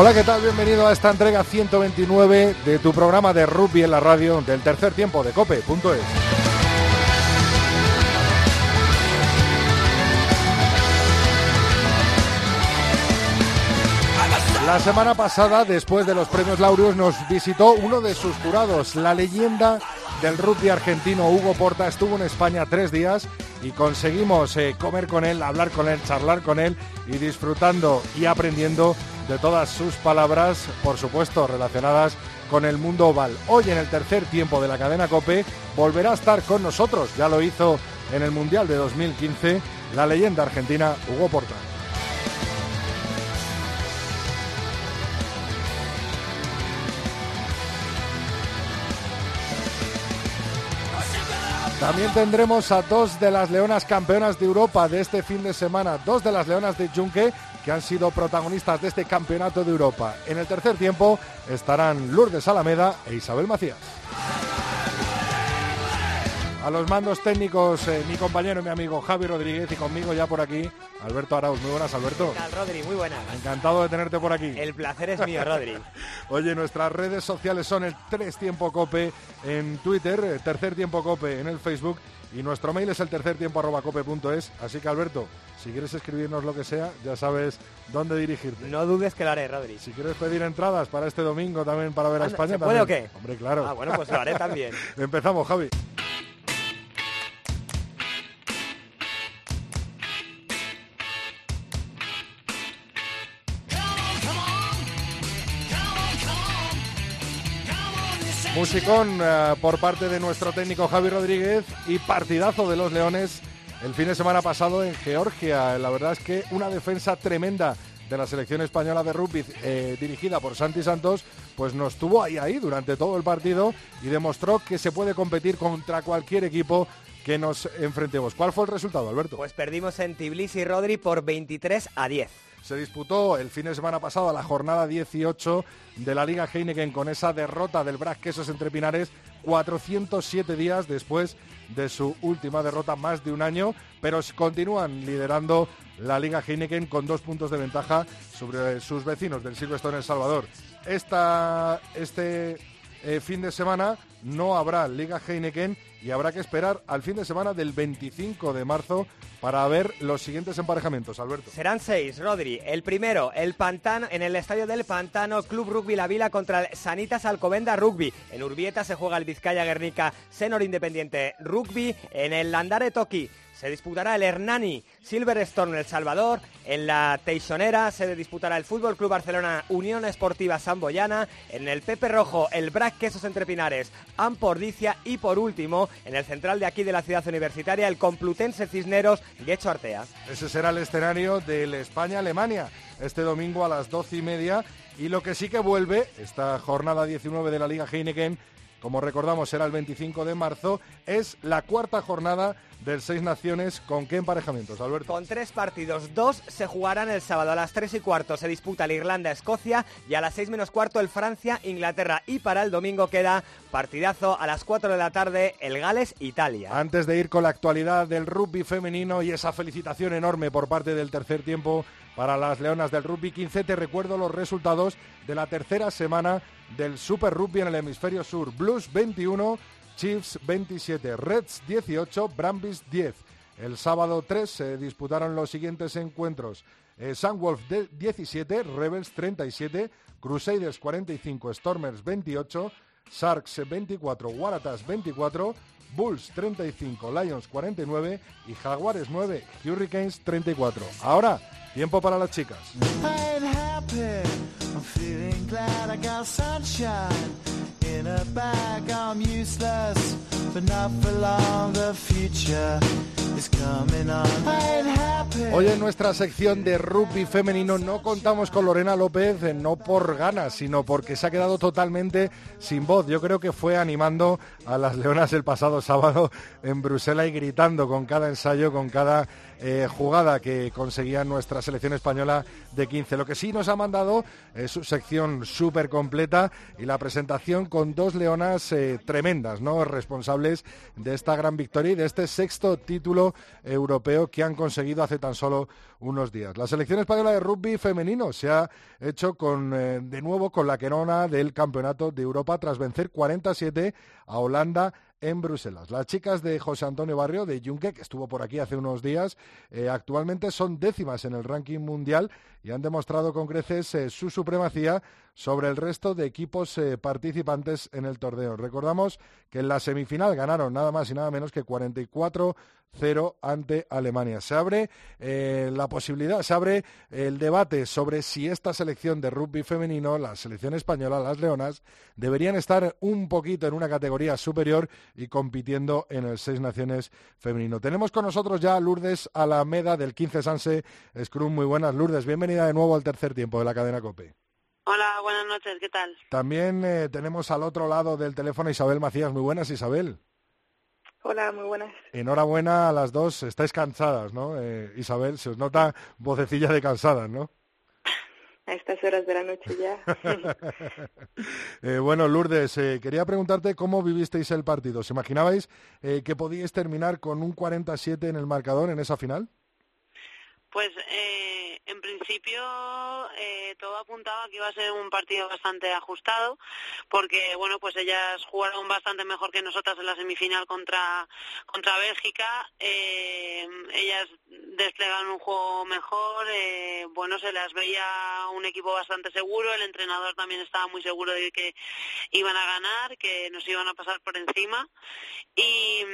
Hola, ¿qué tal? Bienvenido a esta entrega 129 de tu programa de rugby en la radio del tercer tiempo de cope.es. La semana pasada, después de los premios Laureus, nos visitó uno de sus jurados, la leyenda del rugby argentino Hugo Porta. Estuvo en España tres días y conseguimos eh, comer con él, hablar con él, charlar con él y disfrutando y aprendiendo de todas sus palabras, por supuesto, relacionadas con el mundo oval. Hoy en el tercer tiempo de la cadena Cope volverá a estar con nosotros, ya lo hizo en el Mundial de 2015, la leyenda argentina Hugo Porta. También tendremos a dos de las leonas campeonas de Europa de este fin de semana, dos de las leonas de Junque que han sido protagonistas de este campeonato de Europa. En el tercer tiempo estarán Lourdes Alameda e Isabel Macías. A los mandos técnicos, eh, mi compañero y mi amigo Javi Rodríguez y conmigo ya por aquí, Alberto Arauz. Muy buenas, Alberto. ¿Qué tal, Rodri? Muy buenas. Encantado de tenerte por aquí. El placer es mío, Rodri. Oye, nuestras redes sociales son el Tres Tiempo Cope en Twitter, el Tercer Tiempo Cope en el Facebook y nuestro mail es el tercer tiempo arroba cope.es. Así que, Alberto, si quieres escribirnos lo que sea, ya sabes dónde dirigirte. No dudes que lo haré, Rodri. Si quieres pedir entradas para este domingo también para ver a España, ¿se puede también. o qué? Hombre, claro. Ah, bueno, pues lo haré también. Empezamos, Javi. Musicón eh, por parte de nuestro técnico Javi Rodríguez y partidazo de los Leones el fin de semana pasado en Georgia. La verdad es que una defensa tremenda de la selección española de rugby eh, dirigida por Santi Santos, pues nos tuvo ahí ahí durante todo el partido y demostró que se puede competir contra cualquier equipo que nos enfrentemos. ¿Cuál fue el resultado, Alberto? Pues perdimos en Tbilisi, Rodri, por 23 a 10. Se disputó el fin de semana pasado la jornada 18 de la Liga Heineken con esa derrota del Brac Quesos entre Pinares 407 días después de su última derrota, más de un año, pero continúan liderando la Liga Heineken con dos puntos de ventaja sobre sus vecinos del Silverstone El Salvador. Esta, este eh, fin de semana no habrá Liga Heineken y habrá que esperar al fin de semana del 25 de marzo para ver los siguientes emparejamientos, Alberto. Serán seis, Rodri. El primero, el Pantano, en el estadio del Pantano, Club Rugby La Vila contra el Sanitas Alcobenda Rugby. En Urbieta se juega el Vizcaya Guernica Senor Independiente Rugby. En el Landare Toki se disputará el Hernani Silverstone El Salvador. En la Teixonera se disputará el Fútbol Club Barcelona Unión Esportiva Samboyana. En el Pepe Rojo, el Brac Quesos Entre Pinares, Ampordicia. Y por último, en el central de aquí de la ciudad universitaria, el Complutense Cisneros Guecho Artea. Ese será el escenario del España-Alemania este domingo a las doce y media. Y lo que sí que vuelve, esta jornada 19 de la Liga Heineken, como recordamos será el 25 de marzo, es la cuarta jornada del Seis Naciones. ¿Con qué emparejamientos, Alberto? Con tres partidos, dos se jugarán el sábado a las tres y cuarto se disputa el Irlanda-Escocia y a las seis menos cuarto el Francia-Inglaterra y para el domingo queda partidazo a las cuatro de la tarde el Gales-Italia. Antes de ir con la actualidad del rugby femenino y esa felicitación enorme por parte del tercer tiempo para las Leonas del Rugby 15, te recuerdo los resultados de la tercera semana del Super Rugby en el hemisferio sur. Blues 21, Chiefs 27, Reds 18, Brambis 10. El sábado 3 se disputaron los siguientes encuentros. Eh, Sunwolf 17, Rebels 37, Crusaders 45, Stormers 28, Sharks 24, Waratahs 24, Bulls 35, Lions 49 y Jaguares 9, Hurricanes 34. Ahora, tiempo para las chicas. In. Hoy en nuestra sección de rugby femenino no contamos con Lorena López, eh, no por ganas, sino porque se ha quedado totalmente sin voz. Yo creo que fue animando a las leonas el pasado sábado en Bruselas y gritando con cada ensayo, con cada eh, jugada que conseguía nuestra selección española de 15. Lo que sí nos ha mandado es su sección súper completa y la presentación con dos leonas eh, tremendas, ¿no? Responsables de esta gran victoria y de este sexto título europeo que han conseguido hace tan solo unos días. La selección española de rugby femenino se ha hecho con, eh, de nuevo con la querona del Campeonato de Europa tras vencer 47 a Holanda en Bruselas. Las chicas de José Antonio Barrio, de Junque, que estuvo por aquí hace unos días, eh, actualmente son décimas en el ranking mundial y han demostrado con creces eh, su supremacía sobre el resto de equipos eh, participantes en el torneo. Recordamos que en la semifinal ganaron nada más y nada menos que 44 0 ante Alemania. Se abre la posibilidad, se abre el debate sobre si esta selección de rugby femenino, la selección española, las Leonas, deberían estar un poquito en una categoría superior y compitiendo en el Seis Naciones femenino. Tenemos con nosotros ya a Lourdes Alameda del 15 Sanse Scrum. Muy buenas, Lourdes. Bienvenida de nuevo al tercer tiempo de la cadena COPE. Hola, buenas noches, ¿qué tal? También eh, tenemos al otro lado del teléfono Isabel Macías. Muy buenas, Isabel. Hola, muy buenas. Enhorabuena a las dos. Estáis cansadas, ¿no? Eh, Isabel, se os nota vocecilla de cansadas, ¿no? A estas horas de la noche ya. eh, bueno, Lourdes, eh, quería preguntarte cómo vivisteis el partido. ¿Se imaginabais eh, que podíais terminar con un 47 en el marcador en esa final? Pues eh, en principio eh, todo apuntaba que iba a ser un partido bastante ajustado, porque bueno, pues ellas jugaron bastante mejor que nosotras en la semifinal contra contra Bélgica. Eh, ellas desplegaron un juego mejor, eh, bueno, se las veía un equipo bastante seguro. El entrenador también estaba muy seguro de que iban a ganar, que nos iban a pasar por encima. Y,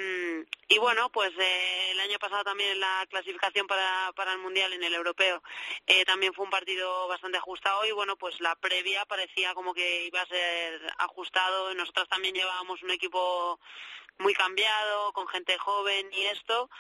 y bueno, pues eh, el año pasado también la clasificación para, para el mundial en el europeo eh, también fue un partido bastante ajustado y bueno pues la previa parecía como que iba a ser ajustado. Nosotras también llevábamos un equipo muy cambiado con gente joven y esto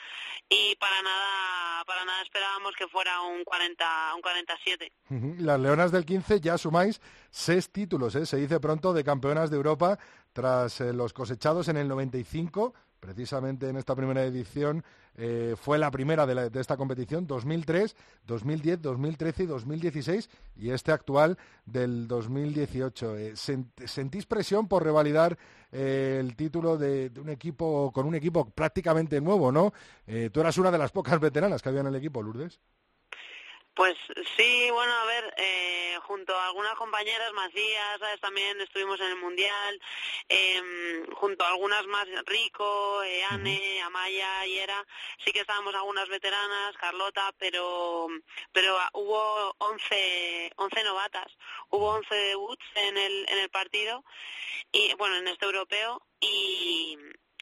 y para nada para nada esperábamos que fuera un 40 un 47 las leonas del 15 ya sumáis seis títulos ¿eh? se dice pronto de campeonas de Europa tras eh, los cosechados en el 95 precisamente en esta primera edición eh, fue la primera de, esta competición, 2003, 2010, 2013 y 2016, y este actual del 2018. Eh, ¿Sentís presión por revalidar eh, el título de, de, un equipo con un equipo prácticamente nuevo, no? Tú eras una de las pocas veteranas que había en el equipo, Lourdes. Pues sí, bueno, a ver, eh, junto a algunas compañeras, Macías, ¿sabes? también estuvimos en el Mundial, eh, junto a algunas más, Rico, eh, Anne, Amaya, Yera, sí que estábamos algunas veteranas, Carlota, pero pero hubo 11, 11 novatas, hubo 11 debuts en el, en el partido, y bueno, en este europeo, y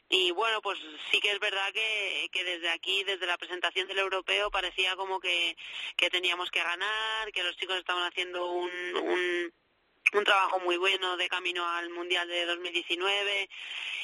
y bueno, pues sí que es verdad que, que desde aquí, desde la presentación del europeo, parecía como que, que teníamos que ganar, que los chicos estaban haciendo un, un, un trabajo muy bueno de camino al Mundial de 2019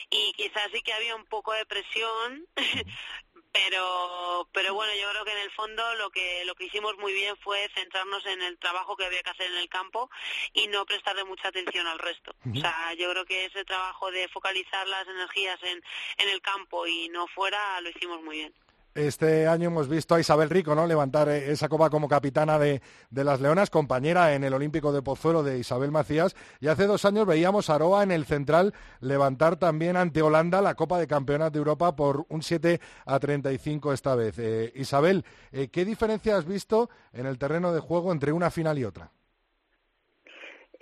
y quizás sí que había un poco de presión, pero pero bueno yo creo que en el fondo lo que lo que hicimos muy bien fue centrarnos en el trabajo que había que hacer en el campo y no prestarle mucha atención al resto uh -huh. o sea yo creo que ese trabajo de focalizar las energías en en el campo y no fuera lo hicimos muy bien este año hemos visto a Isabel Rico ¿no? levantar esa copa como capitana de, de, las Leonas, compañera en el Olímpico de Pozuelo de Isabel Macías. Y hace dos años veíamos a Aroa en el central levantar también ante Holanda la Copa de Campeonas de Europa por un 7 a 35 esta vez. Eh, Isabel, eh, ¿qué diferencia has visto en el terreno de juego entre una final y otra?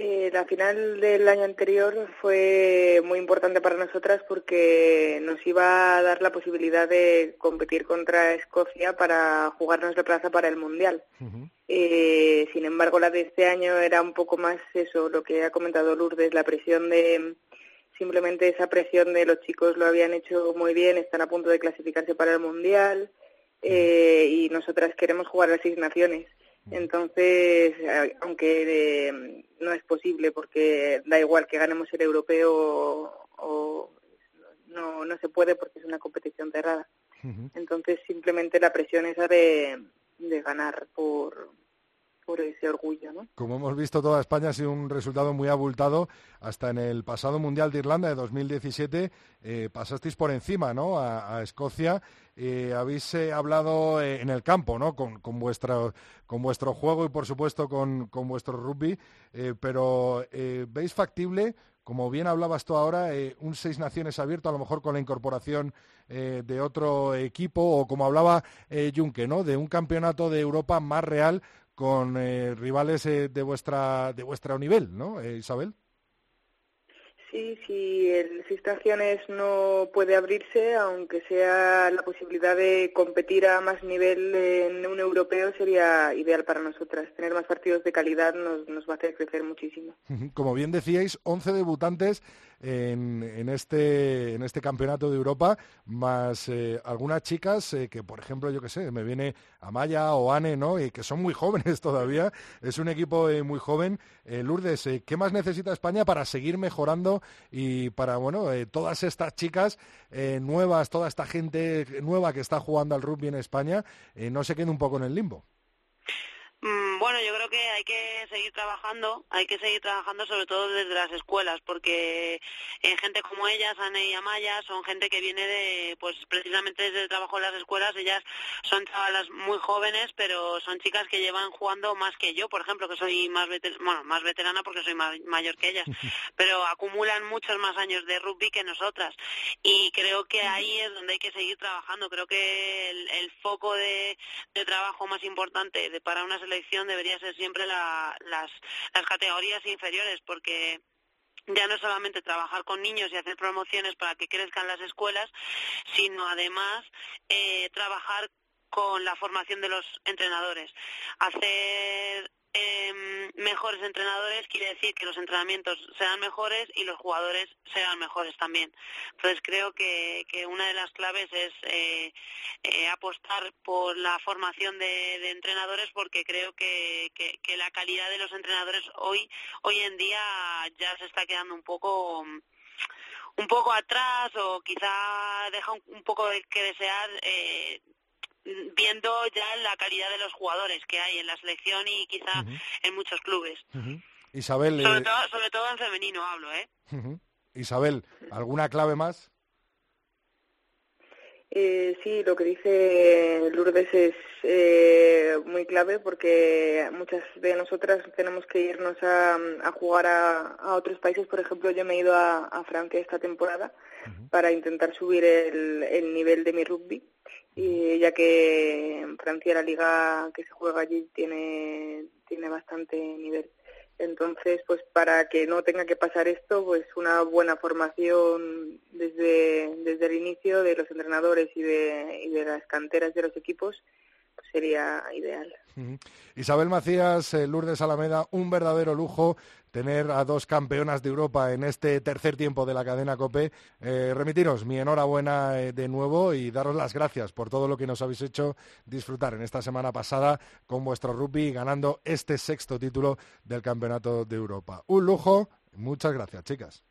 Eh, la final del año anterior fue muy importante para nosotras porque nos iba a dar la posibilidad de competir contra Escocia para jugarnos la plaza para el Mundial. Uh -huh. eh, sin embargo, la de este año era un poco más eso, lo que ha comentado Lourdes, la presión de simplemente esa presión de los chicos lo habían hecho muy bien, están a punto de clasificarse para el Mundial eh, y nosotras queremos jugar las seis naciones Entonces, aunque eh, no es posible porque da igual que ganemos el europeo o, no, no se puede porque es una competición cerrada. Entonces, simplemente la presión esa de, de ganar por, por ese orgullo. Como hemos visto, toda España ha sido un resultado muy abultado. Hasta en el pasado Mundial de Irlanda de 2017 eh, pasasteis por encima ¿no? a, Escocia. Eh, habéis eh, hablado eh, en el campo ¿no? con, con, vuestro, con vuestro juego y, por supuesto, con, con vuestro rugby, pero ¿veis factible como bien hablabas tú ahora, un seis naciones abierto, a lo mejor con la incorporación de otro equipo, o como hablaba Junque, ¿no? de un campeonato de Europa más real con eh, rivales eh, de vuestra de vuestro nivel, ¿no, eh, Isabel? Sí, si el Seis no puede abrirse, aunque sea la posibilidad de competir a más nivel en un europeo, sería ideal para nosotras. Tener más partidos de calidad nos, nos va a hacer crecer muchísimo. Como bien decíais, 11 debutantes en, este, en este campeonato de Europa, más eh, algunas chicas eh, que, por ejemplo, yo que sé, me viene Amaya o Ane, ¿no? Y que son muy jóvenes todavía. Es un equipo eh, muy joven. Lourdes, ¿qué más necesita España para seguir mejorando y para, bueno, todas estas chicas nuevas, toda esta gente nueva que está jugando al rugby en España, no se quede un poco en el limbo? Mm, bueno, yo creo que hay que seguir trabajando, hay que seguir trabajando sobre todo desde las escuelas, porque en gente como ellas, Anne y Amaya, son gente que viene de, pues precisamente desde el trabajo en las escuelas, ellas son chavalas muy jóvenes, pero son chicas que llevan jugando más que yo, por ejemplo, que soy más, bueno, más veterana porque soy mayor que ellas, pero acumulan muchos más años de rugby que nosotras. Y creo que ahí es donde hay que seguir trabajando, creo que el, foco de, trabajo más importante de, para una selección debería ser siempre las, las categorías inferiores, porque ya no solamente trabajar con niños y hacer promociones para que crezcan las escuelas, sino además eh, trabajar con la formación de los entrenadores. Hacer eh, mejores entrenadores quiere decir que los entrenamientos sean mejores y los jugadores sean mejores también. Entonces creo que, que una de las claves es eh, eh, apostar por la formación de, entrenadores porque creo que, que, la calidad de los entrenadores hoy hoy en día ya se está quedando un poco un poco atrás o quizá deja un, poco que desear eh, viendo ya la calidad de los jugadores que hay en la selección y quizá en muchos clubes. Isabel. Sobre, eh, todo, sobre todo en femenino hablo, ¿eh? Isabel, ¿alguna clave más? Eh, sí, lo que dice Lourdes es eh, muy clave porque muchas de nosotras tenemos que irnos a, jugar a, otros países. Por ejemplo, yo me he ido a, Francia esta temporada para intentar subir el, el, nivel de mi rugby, y ya que en Francia la liga que se juega allí tiene, tiene bastante nivel. Entonces, pues para que no tenga que pasar esto, pues una buena formación desde, desde el inicio de los entrenadores y de, y de las canteras de los equipos pues sería ideal. Isabel Macías, eh, Lourdes Alameda, un verdadero lujo tener a dos campeonas de Europa en este tercer tiempo de la cadena COPE. Eh, remitiros mi enhorabuena eh, de nuevo y daros las gracias por todo lo que nos habéis hecho disfrutar en esta semana pasada con vuestro rugby ganando este sexto título del Campeonato de Europa. Un lujo. Muchas gracias, chicas.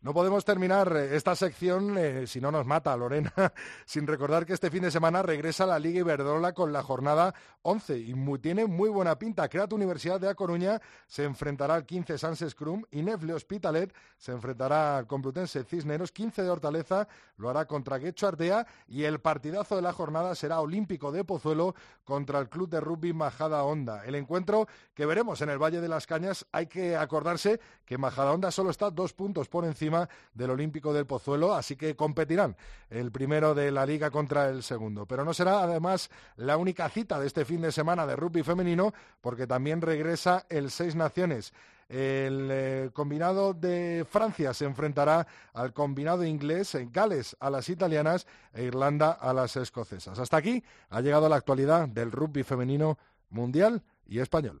No podemos terminar eh, esta sección eh, si no nos mata Lorena, sin recordar que este fin de semana regresa la Liga Iberdrola con la jornada 11 y tiene muy buena pinta. Creat Universidad de A Coruña se enfrentará al 15 Sans Scrum y Nefle Hospitalet se enfrentará al Complutense Cisneros. 15 de Hortaleza lo hará contra Guecho Ardea y el partidazo de la jornada será Olímpico de Pozuelo contra el Club de Rugby Majada Honda. El encuentro que veremos en el Valle de las Cañas hay que acordarse que Majada Honda solo está dos puntos por encima del Olímpico del Pozuelo, así que competirán el primero de la liga contra el segundo. Pero no será además la única cita de este fin de semana de rugby femenino, porque también regresa el Seis Naciones. El eh, combinado de Francia se enfrentará al combinado inglés, en Gales a las italianas e Irlanda a las escocesas. Hasta aquí ha llegado la actualidad del rugby femenino mundial y español.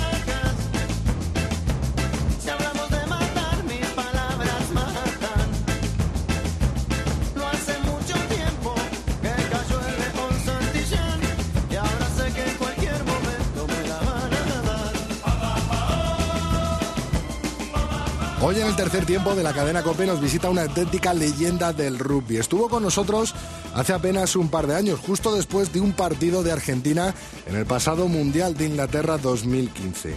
Hoy en el tercer tiempo de la cadena COPE nos visita una auténtica leyenda del rugby. Estuvo con nosotros hace apenas un par de años, justo después de un partido de Argentina en el pasado Mundial de Inglaterra 2015.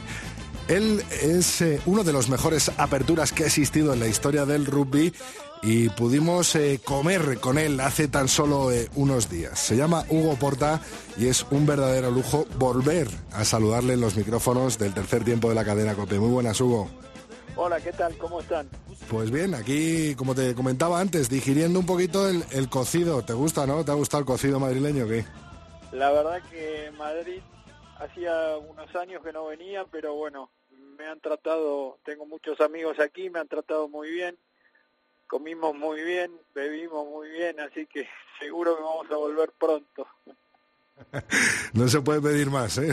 Él es eh, uno de los mejores aperturas que ha existido en la historia del rugby y pudimos eh, comer con él hace tan solo eh, unos días. Se llama Hugo Porta y es un verdadero lujo volver a saludarle en los micrófonos del tercer tiempo de la cadena COPE. Muy buenas, Hugo. Hola, ¿qué tal? ¿Cómo están? Pues bien, aquí, como te comentaba antes, digiriendo un poquito el, el cocido. ¿Te gusta, no? ¿Te ha gustado el cocido madrileño qué? La verdad que Madrid hacía unos años que no venía, pero bueno, me han tratado, tengo muchos amigos aquí, me han tratado muy bien, comimos muy bien, bebimos muy bien, así que seguro que vamos a volver pronto. No se puede pedir más, ¿eh?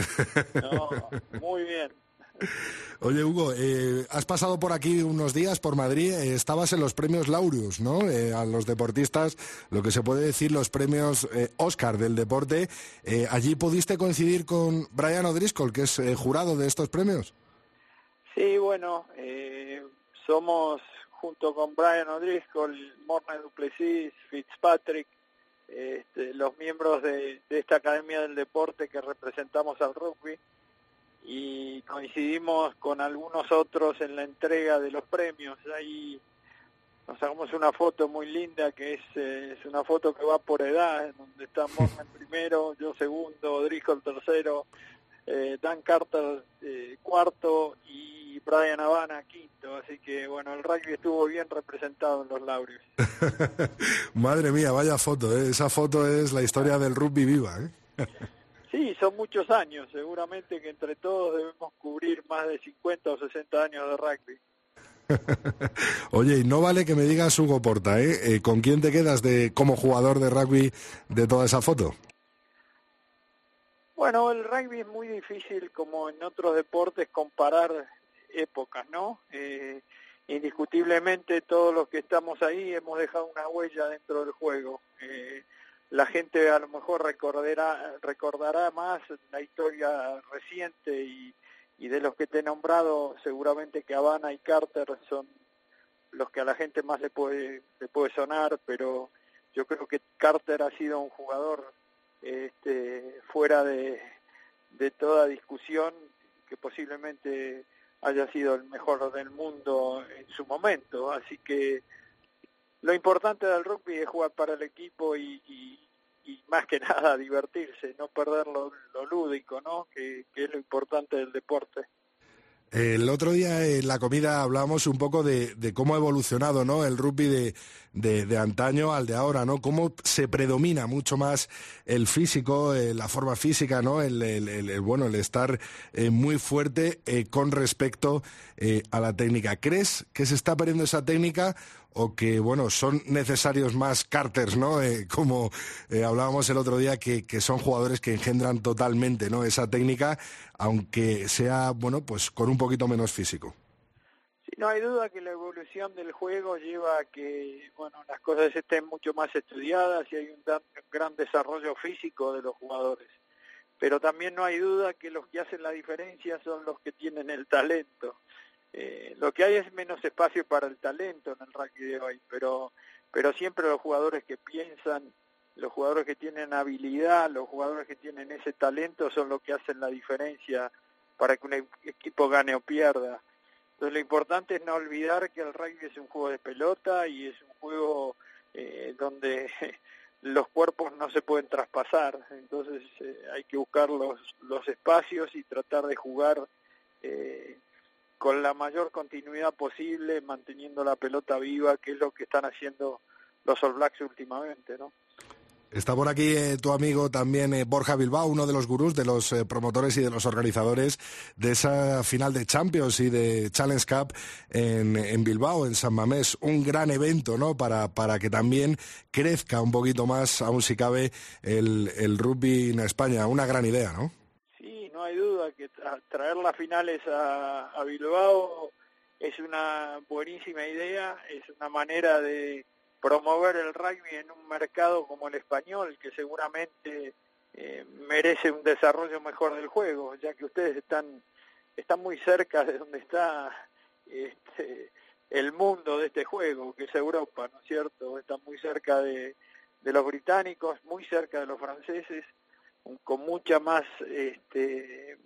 No, muy bien. Oye, Hugo, eh, has pasado por aquí unos días, por Madrid, eh, estabas en los premios Laureus, ¿no? Eh, a los deportistas, lo que se puede decir los premios Oscar del deporte. ¿Allí pudiste coincidir con Brian O'Driscoll, que es jurado de estos premios? Sí, bueno, somos junto con Brian O'Driscoll, Morne Duplessis, Fitzpatrick, este, los miembros de esta Academia del Deporte que representamos al rugby y coincidimos con algunos otros en la entrega de los premios. Ahí nos sacamos una foto muy linda que es, eh, es una foto que va por edad, en donde está Morgan primero, yo segundo, Driscoll tercero, eh, Dan Carter eh, cuarto y Brian Habana quinto. Así que bueno, el rugby estuvo bien representado en los laureos. Madre mía, vaya foto, ¿eh? esa foto es la historia del rugby viva. ¿eh? Sí, son muchos años, seguramente que entre todos debemos cubrir más de 50 o 60 años de rugby. Oye, y no vale que me digas Hugo Porta, ¿eh? Eh, ¿Con quién te quedas de como jugador de rugby de toda esa foto? Bueno, el rugby es muy difícil, como en otros deportes, comparar épocas, ¿no? Eh, indiscutiblemente todos los que estamos ahí hemos dejado una huella dentro del juego. Eh, la gente a lo mejor recordará, recordará más la historia reciente y, y de los que te he nombrado, seguramente que Habana y Carter son los que a la gente más le puede, le puede sonar, pero yo creo que Carter ha sido un jugador este, fuera de, de toda discusión que posiblemente haya sido el mejor del mundo en su momento. Así que lo importante del rugby es jugar para el equipo y, más que nada divertirse, no perder lo, lúdico, ¿no? Que, es lo importante del deporte. El otro día en la comida hablábamos un poco de, cómo ha evolucionado ¿no? el rugby de, de, antaño al de ahora, ¿no? Cómo se predomina mucho más el físico, eh, la forma física, ¿no? El, bueno, el estar eh, muy fuerte eh, con respecto a la técnica. ¿Crees que se está perdiendo esa técnica o que, bueno, son necesarios más carters, ¿no? Eh, como eh, hablábamos el otro día, que, que, son jugadores que engendran totalmente, ¿no? Esa técnica, aunque sea, bueno, pues con un poquito menos físico. Sí, no hay duda que la evolución del juego lleva a que, bueno, las cosas estén mucho más estudiadas y hay un gran desarrollo físico de los jugadores. Pero también no hay duda que los que hacen la diferencia son los que tienen el talento. Eh, lo que hay es menos espacio para el talento en el rugby de hoy, pero, pero siempre los jugadores que piensan, los jugadores que tienen habilidad, los jugadores que tienen ese talento son los que hacen la diferencia para que un equipo gane o pierda. Entonces lo importante es no olvidar que el rugby es un juego de pelota y es un juego eh, donde los cuerpos no se pueden traspasar, entonces eh, hay que buscar los, los espacios y tratar de jugar eh, con la mayor continuidad posible, manteniendo la pelota viva, que es lo que están haciendo los All Blacks últimamente, ¿no? Está por aquí eh, tu amigo también eh, Borja Bilbao, uno de los gurús, de los eh, promotores y de los organizadores de esa final de Champions y de Challenge Cup en, en Bilbao, en San Mamés. Un gran evento, ¿no? Para, para que también crezca un poquito más, aún si cabe, el, el rugby en España. Una gran idea, ¿no? No hay duda que tra- traer las finales a, Bilbao es una buenísima idea, es una manera de promover el rugby en un mercado como el español, que seguramente eh, merece un desarrollo mejor del juego, ya que ustedes están, están muy cerca de donde está este, el mundo de este juego, que es Europa, ¿no es cierto? Están muy cerca de los británicos, muy cerca de los franceses, con mucha más este,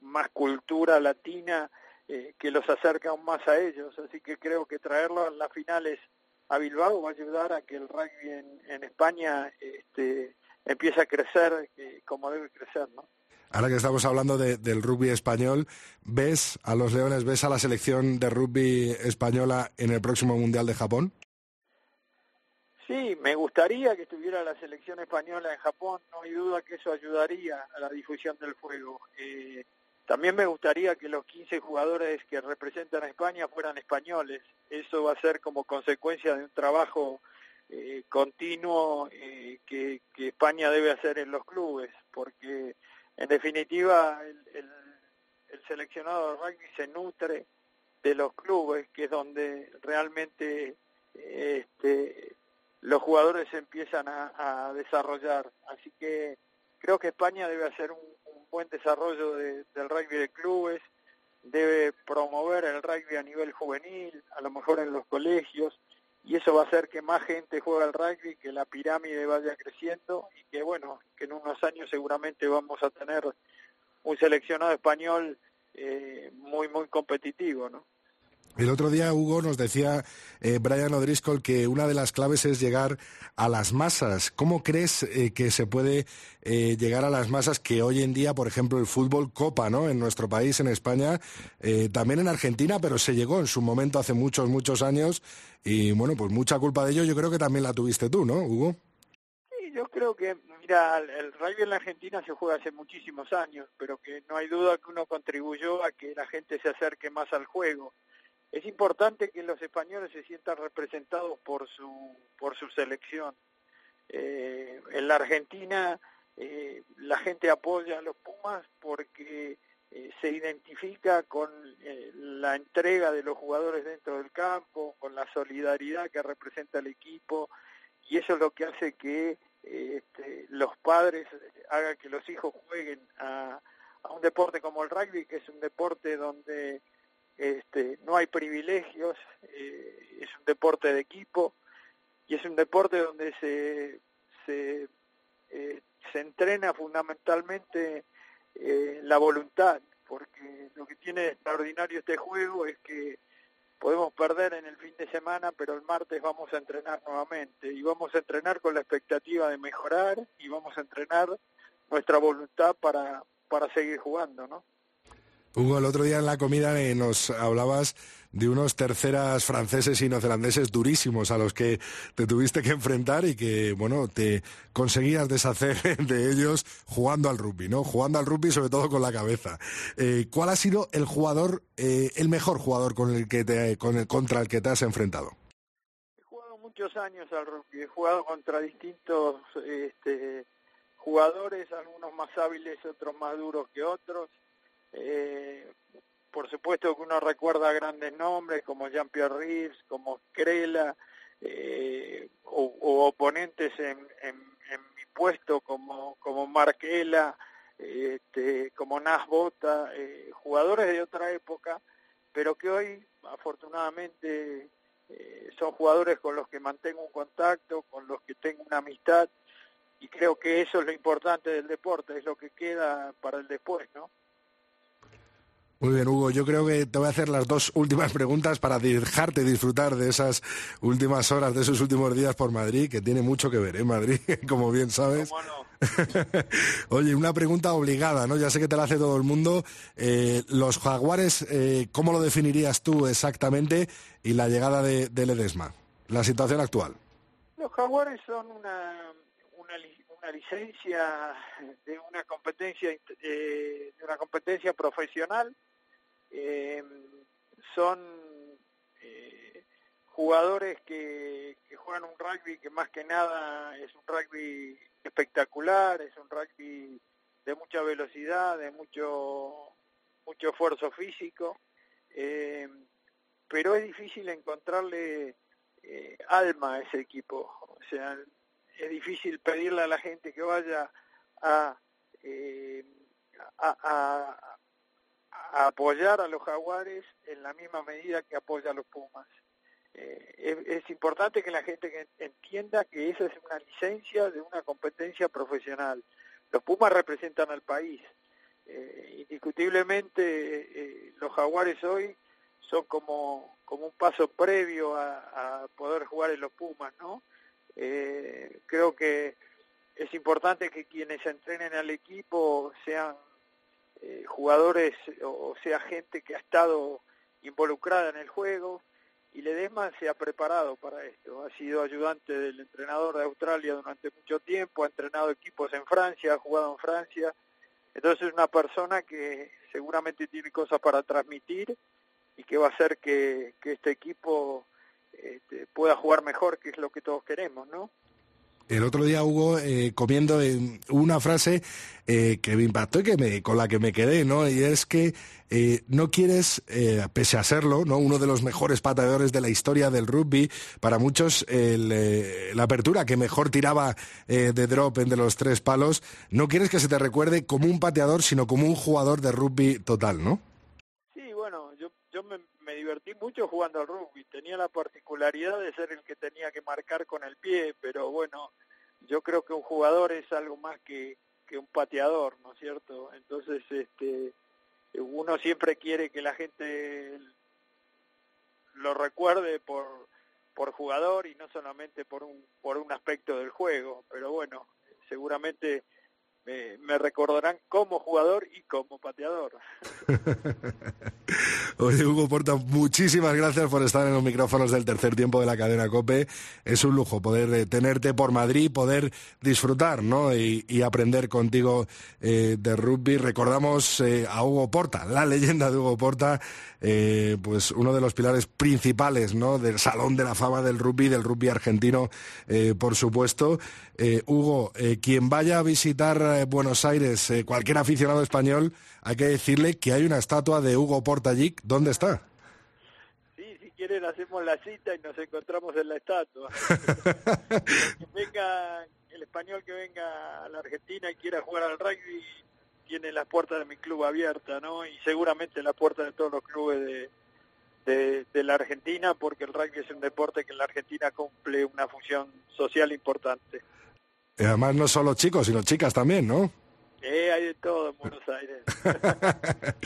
más cultura latina eh, que los acerca aún más a ellos así que creo que traerlo a las finales a Bilbao va a ayudar a que el rugby en, España este, empiece a crecer como debe crecer ¿no? Ahora que estamos hablando de- del rugby español, ¿ves a los Leones, ves a la selección de rugby española en el próximo Mundial de Japón? Sí, me gustaría que estuviera la selección española en Japón, no hay duda que eso ayudaría a la difusión del juego. Eh, también me gustaría que los 15 jugadores que representan a España fueran españoles. Eso va a ser como consecuencia de un trabajo eh, continuo eh, que, que España debe hacer en los clubes, porque en definitiva el, el- el seleccionado de rugby se nutre de los clubes, que es donde realmente eh, este, los jugadores empiezan a, desarrollar. Así que creo que España debe hacer un, un buen desarrollo de- del rugby de clubes, debe promover el rugby a nivel juvenil, a lo mejor en los colegios, y eso va a hacer que más gente juegue al rugby, que la pirámide vaya creciendo y que bueno, que en unos años seguramente vamos a tener un seleccionado español eh, muy muy competitivo, ¿no? El otro día, Hugo, nos decía eh, Brian O'Driscoll que una de las claves es llegar a las masas. ¿Cómo crees eh, que se puede eh, llegar a las masas que hoy en día, por ejemplo, el fútbol copa, ¿no? En nuestro país, en España, también en Argentina, pero se llegó en su momento hace muchos, muchos años. Y bueno, pues mucha culpa de ello yo creo que también la tuviste tú, ¿no, Hugo? Sí, yo creo que, mira, el, el rugby en la Argentina se juega hace muchísimos años, pero que no hay duda que uno contribuyó a que la gente se acerque más al juego. Es importante que los españoles se sientan representados por su por su selección. Eh, en la Argentina eh, la gente apoya a los Pumas porque eh, se identifica con eh, la entrega de los jugadores dentro del campo, con la solidaridad que representa el equipo, y eso es lo que hace que este, los padres hagan que los hijos jueguen a un deporte como el rugby, que es un deporte donde este, no hay privilegios, eh, es un deporte de equipo y es un deporte donde se, se, eh, se entrena fundamentalmente eh, la voluntad, porque lo que tiene de extraordinario este juego es que podemos perder en el fin de semana, pero el martes vamos a entrenar nuevamente y vamos a entrenar con la expectativa de mejorar y vamos a entrenar nuestra voluntad para, para seguir jugando, ¿no? Hugo, el otro día en la comida eh, nos hablabas de unos terceras franceses y neozelandeses durísimos a los que te tuviste que enfrentar y que, bueno, te conseguías deshacer de ellos jugando al rugby, ¿no? Jugando al rugby sobre todo con la cabeza. Eh, ¿Cuál ha sido el jugador, eh, el mejor jugador con el que te, con el, contra el que te has enfrentado? He jugado muchos años al rugby, he jugado contra distintos este, jugadores, algunos más hábiles, otros más duros que otros. Eh, por supuesto que uno recuerda grandes nombres como Jean-Pierre Rives, como Crela, eh, o, oponentes en, en, en, mi puesto como, como Marquela, este, como Nas Bota, eh, jugadores de otra época, pero que hoy afortunadamente eh, son jugadores con los que mantengo un contacto, con los que tengo una amistad, y creo que eso es lo importante del deporte, es lo que queda para el después, ¿no? Muy bien, Hugo. Yo creo que te voy a hacer las dos últimas preguntas para dejarte disfrutar de esas últimas horas, de esos últimos días por Madrid, que tiene mucho que ver, ¿eh? Madrid, como bien sabes. ¿Cómo no? Oye, una pregunta obligada, ¿no? Ya sé que te la hace todo el mundo. Eh, los jaguares, eh, ¿cómo lo definirías tú exactamente? Y la llegada de, de Ledesma, la situación actual. Los jaguares son una, una, li- una licencia de una competencia eh, de una competencia profesional eh, son eh, jugadores que, que juegan un rugby que más que nada es un rugby espectacular, es un rugby de mucha velocidad, de mucho mucho esfuerzo físico, eh, pero es difícil encontrarle eh, alma a ese equipo. O sea, es difícil pedirle a la gente que vaya a, eh, a, a- a apoyar a los jaguares en la misma medida que apoya a los Pumas. Eh, es, importante que la gente entienda que esa es una licencia de una competencia profesional. Los Pumas representan al país. Eh, indiscutiblemente eh, los jaguares hoy son como, como un paso previo a, a poder jugar en los Pumas, ¿no? Eh, creo que es importante que quienes entrenen al equipo sean eh, jugadores o sea gente que ha estado involucrada en el juego y Ledesma se ha preparado para esto. Ha sido ayudante del entrenador de Australia durante mucho tiempo, ha entrenado equipos en Francia, ha jugado en Francia. Entonces es una persona que seguramente tiene cosas para transmitir y que va a hacer que, que este equipo este, pueda jugar mejor, que es lo que todos queremos, ¿no? El otro día, Hugo, eh, comiendo una frase eh, que me impactó y que me, con la que me quedé, ¿no? Y es que eh, no quieres, pese a serlo, ¿no? Uno de los mejores pateadores de la historia del rugby, para muchos la apertura que mejor tiraba de drop entre los tres palos, no quieres que se te recuerde como un pateador, sino como un jugador de rugby total, ¿no? Sí, bueno, yo, yo me, mucho jugando al rugby. Tenía la particularidad de ser el que tenía que marcar con el pie, pero bueno, yo creo que un jugador es algo más que, que un pateador, ¿no es cierto? Entonces, este, uno siempre quiere que la gente lo recuerde por por jugador y no solamente por un por un aspecto del juego, pero bueno, seguramente me, recordarán como jugador y como pateador. Oye, Hugo Porta, muchísimas gracias por estar en los micrófonos del tercer tiempo de la cadena COPE. Es un lujo poder eh, tenerte por Madrid, poder disfrutar ¿no? y, aprender contigo eh, de rugby. Recordamos eh, a Hugo Porta, la leyenda de Hugo Porta, pues uno de los pilares principales ¿no? del Salón de la Fama del Rugby, del rugby argentino, por supuesto. Hugo, quien vaya a visitar eh, Buenos Aires, eh, cualquier aficionado español, hay que decirle que hay una estatua de Hugo Porta allí. ¿Dónde está? Sí, si quieren hacemos la cita y nos encontramos en la estatua. que venga el español que venga a la Argentina y quiera jugar al rugby tiene las puertas de mi club abiertas, ¿no? Y seguramente las puertas de todos los clubes de, de, de la Argentina, porque el rugby es un deporte que en la Argentina cumple una función social importante. Y además no solo chicos, sino chicas también, ¿no? Eh, hay de todo en Buenos Aires.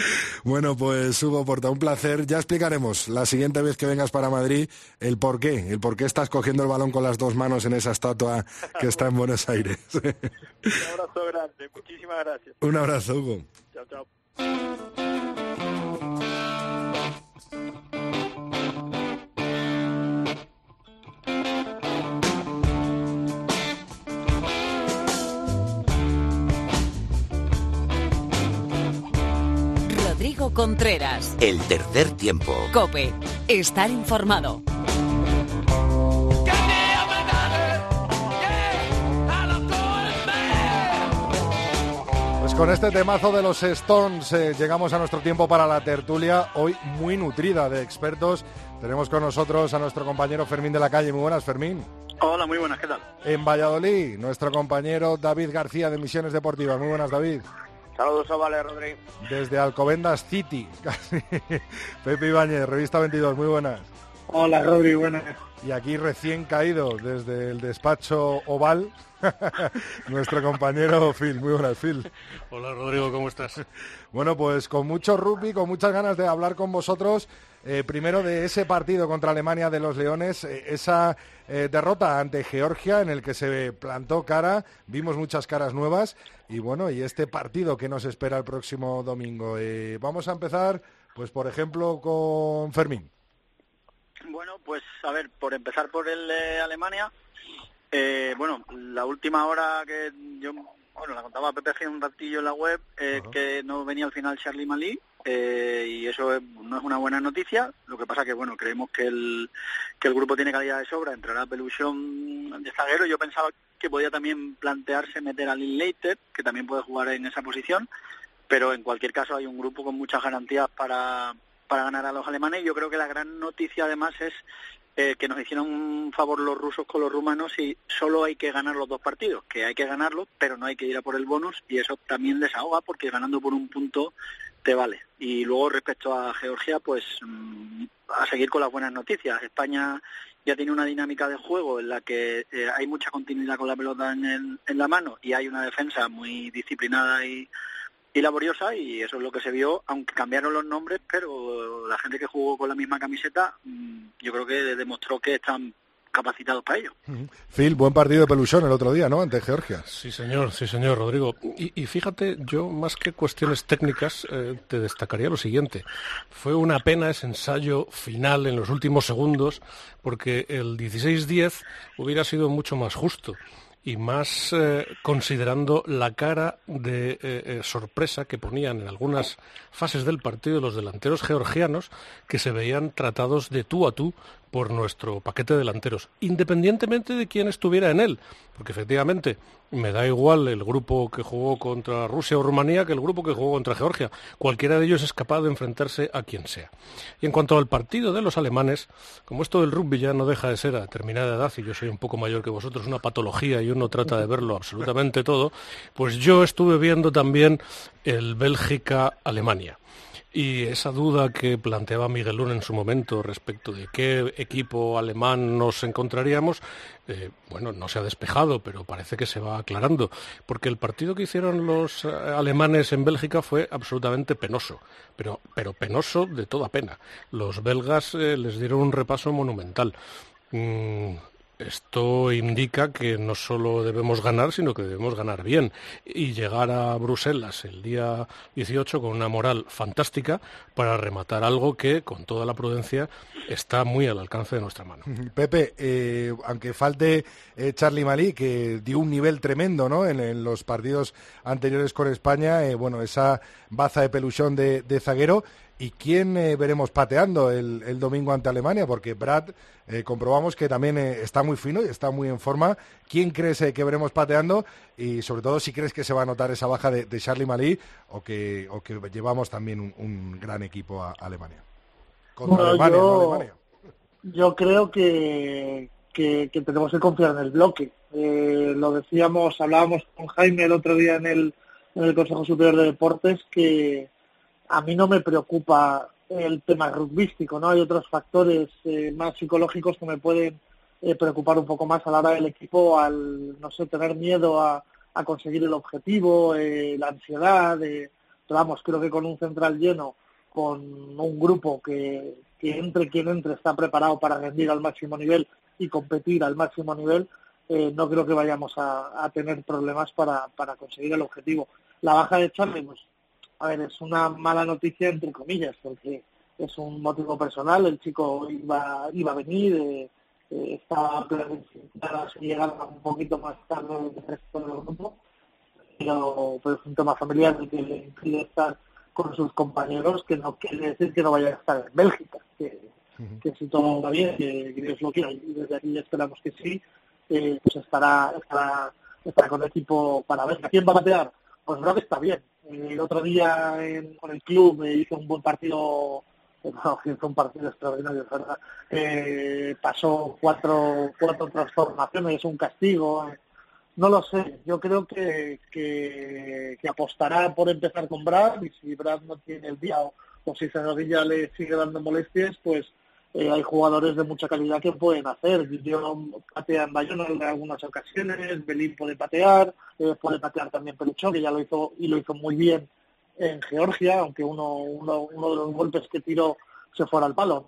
Bueno, pues Hugo Porta, un placer. Ya explicaremos la siguiente vez que vengas para Madrid el por qué, el por qué estás cogiendo el balón con las dos manos en esa estatua que está en Buenos Aires. Un abrazo grande, muchísimas gracias. Un abrazo, Hugo. Chao, chao. Rodrigo Contreras. El tercer tiempo. Cope. Estar informado. Pues con este temazo de los Stones eh, llegamos a nuestro tiempo para la tertulia, hoy muy nutrida de expertos. Tenemos con nosotros a nuestro compañero Fermín de la Calle. Muy buenas, Fermín. Hola, muy buenas, ¿qué tal? En Valladolid, nuestro compañero David García de Misiones Deportivas. Muy buenas, David. Saludos, vale, Rodrigo. Desde Alcobendas City, casi. Pepe Ibáñez, Revista 22. Muy buenas. Hola, Rodri, buenas. Y aquí recién caído desde el despacho Oval, nuestro compañero Phil. Muy buenas, Phil. Hola, Rodrigo, ¿cómo estás? Bueno, pues con mucho rugby, con muchas ganas de hablar con vosotros. eh, primero de ese partido contra Alemania de los Leones, eh, esa eh, derrota ante Georgia en el que se plantó cara, vimos muchas caras nuevas y bueno, y este partido que nos espera el próximo domingo. Eh, vamos a empezar, pues por ejemplo, con Fermín. Bueno, pues a ver, por empezar por el de Alemania, Eh, bueno, la última hora que yo, bueno, la contaba Pepe hace un ratillo en la web, eh, que no venía al final Charlie Malí, eh, y eso es- no es una buena noticia. Lo que pasa que, bueno, creemos que el, que el grupo tiene calidad de sobra, entrará Pelusión de zaguero. Yo pensaba que podía también plantearse meter a Linklater, que también puede jugar en esa posición, pero en cualquier caso hay un grupo con muchas garantías para, para ganar a los alemanes. Yo creo que la gran noticia además es eh, que nos hicieron un favor los rusos con los rumanos y solo hay que ganar los dos partidos, que hay que ganarlos, pero no hay que ir a por el bonus y eso también desahoga porque ganando por un punto te vale. Y luego respecto a Georgia, pues mm, a seguir con las buenas noticias. España ya tiene una dinámica de juego en la que eh, hay mucha continuidad con la pelota en, el- en la mano y hay una defensa muy disciplinada y, y laboriosa y eso es lo que se vio, aunque cambiaron los nombres, pero la gente que jugó con la misma camiseta mm, yo creo que demostró que están capacitados para ello. Phil, buen partido de Pelusión el otro día, ¿no? Ante Georgia. Sí, señor, sí, señor, Rodrigo. Y, y fíjate, yo más que cuestiones técnicas, eh, te destacaría lo siguiente. Fue una pena ese ensayo final en los últimos segundos, porque el 16-10 hubiera sido mucho más justo y más eh, considerando la cara de eh, eh, sorpresa que ponían en algunas fases del partido los delanteros georgianos que se veían tratados de tú a tú por nuestro paquete de delanteros, independientemente de quién estuviera en él, porque efectivamente me da igual el grupo que jugó contra Rusia o Rumanía que el grupo que jugó contra Georgia. Cualquiera de ellos es capaz de enfrentarse a quien sea. Y en cuanto al partido de los alemanes, como esto del rugby ya no deja de ser a determinada edad, y yo soy un poco mayor que vosotros, una patología y uno trata de verlo absolutamente todo, pues yo estuve viendo también el Bélgica-Alemania. Y esa duda que planteaba Miguel Luna en su momento respecto de qué equipo alemán nos encontraríamos, eh, bueno, no se ha despejado, pero parece que se va aclarando, porque el partido que hicieron los eh, alemanes en Bélgica fue absolutamente penoso, pero, pero penoso de toda pena. Los belgas eh, les dieron un repaso monumental. Mm, esto indica que no solo debemos ganar, sino que debemos ganar bien y llegar a Bruselas el día 18 con una moral fantástica para rematar algo que, con toda la prudencia, está muy al alcance de nuestra mano. Pepe, eh, aunque falte eh, Charlie Malí, que dio un nivel tremendo ¿no? en, los partidos anteriores con España, eh, bueno, esa baza de peluchón de, de zaguero. ¿Y quién eh, veremos pateando el, el domingo ante Alemania? Porque Brad, eh, comprobamos que también eh, está muy fino y está muy en forma. ¿Quién crees que veremos pateando? Y sobre todo, si crees que se va a notar esa baja de, de Charlie Malí o que, o que llevamos también un, un gran equipo a Alemania. Contra Bueno, Alemania, yo- no Alemania. Yo creo que, que, que tenemos que confiar en el bloque. Eh, lo decíamos, hablábamos con Jaime el otro día en el, en el Consejo Superior de Deportes que a mí no me preocupa el tema rugbístico, ¿no? Hay otros factores eh, más psicológicos que me pueden eh, preocupar un poco más a la hora del equipo al, no sé, tener miedo a, conseguir el objetivo, eh, la ansiedad, eh, pero vamos, creo que con un central lleno, con un grupo que, que entre quien entre está preparado para rendir al máximo nivel y competir al máximo nivel, eh, no creo que vayamos a, a tener problemas para, para conseguir el objetivo. La baja de Charlie, pues, a ver, es una mala noticia entre comillas, porque es un motivo personal, el chico iba, iba a venir, eh, eh, estaba planificada su llegada un poquito más tarde del resto del grupo, pero, pero es un tema familiar el que le impide estar con sus compañeros, que no quiere decir que no vaya a estar en Bélgica, que, que si todo va bien, que, que Dios lo quiera, y desde aquí esperamos que sí, eh, pues estará, estará, estará con el equipo para ver. ¿A quién va a batear? Pues que está bien. Eh, El otro día en- con el club eh, hizo un buen partido, eh, hizo un partido extraordinario. Eh, pasó cuatro, cuatro transformaciones, un castigo. eh, no lo sé, yo creo que, que, apostará por empezar con Brad y si Brad no tiene el día o, o si Zanodilla le sigue dando molestias, pues eh, hay jugadores de mucha calidad que pueden hacer. Yo patea en Bayona en algunas ocasiones, Belín puede patear, eh, puede patear también Peluchón, que ya lo hizo y lo hizo muy bien en Georgia, aunque uno, uno, uno de los golpes que tiró se fuera al palo.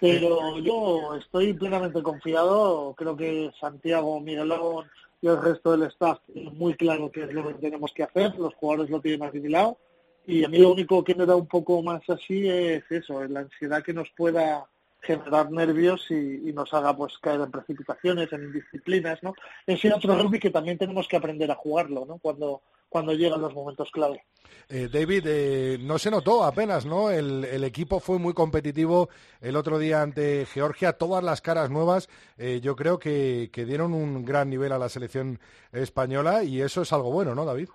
Pero yo estoy plenamente confiado, creo que Santiago, Miguelón y el resto del staff tienen muy claro qué es lo que tenemos que hacer, los jugadores lo tienen asimilado y a mí lo único que me da un poco más así es eso, es la ansiedad que nos pueda generar nervios y, nos haga pues caer en precipitaciones, en indisciplinas, ¿no? Es otro rugby que también tenemos que aprender a jugarlo, ¿no? Cuando, cuando llegan los momentos clave. Eh, David, eh, no se notó apenas, ¿no? El, el, equipo fue muy competitivo el otro día ante Georgia, todas las caras nuevas, eh, yo creo que, que dieron un gran nivel a la selección española y eso es algo bueno, ¿no, David?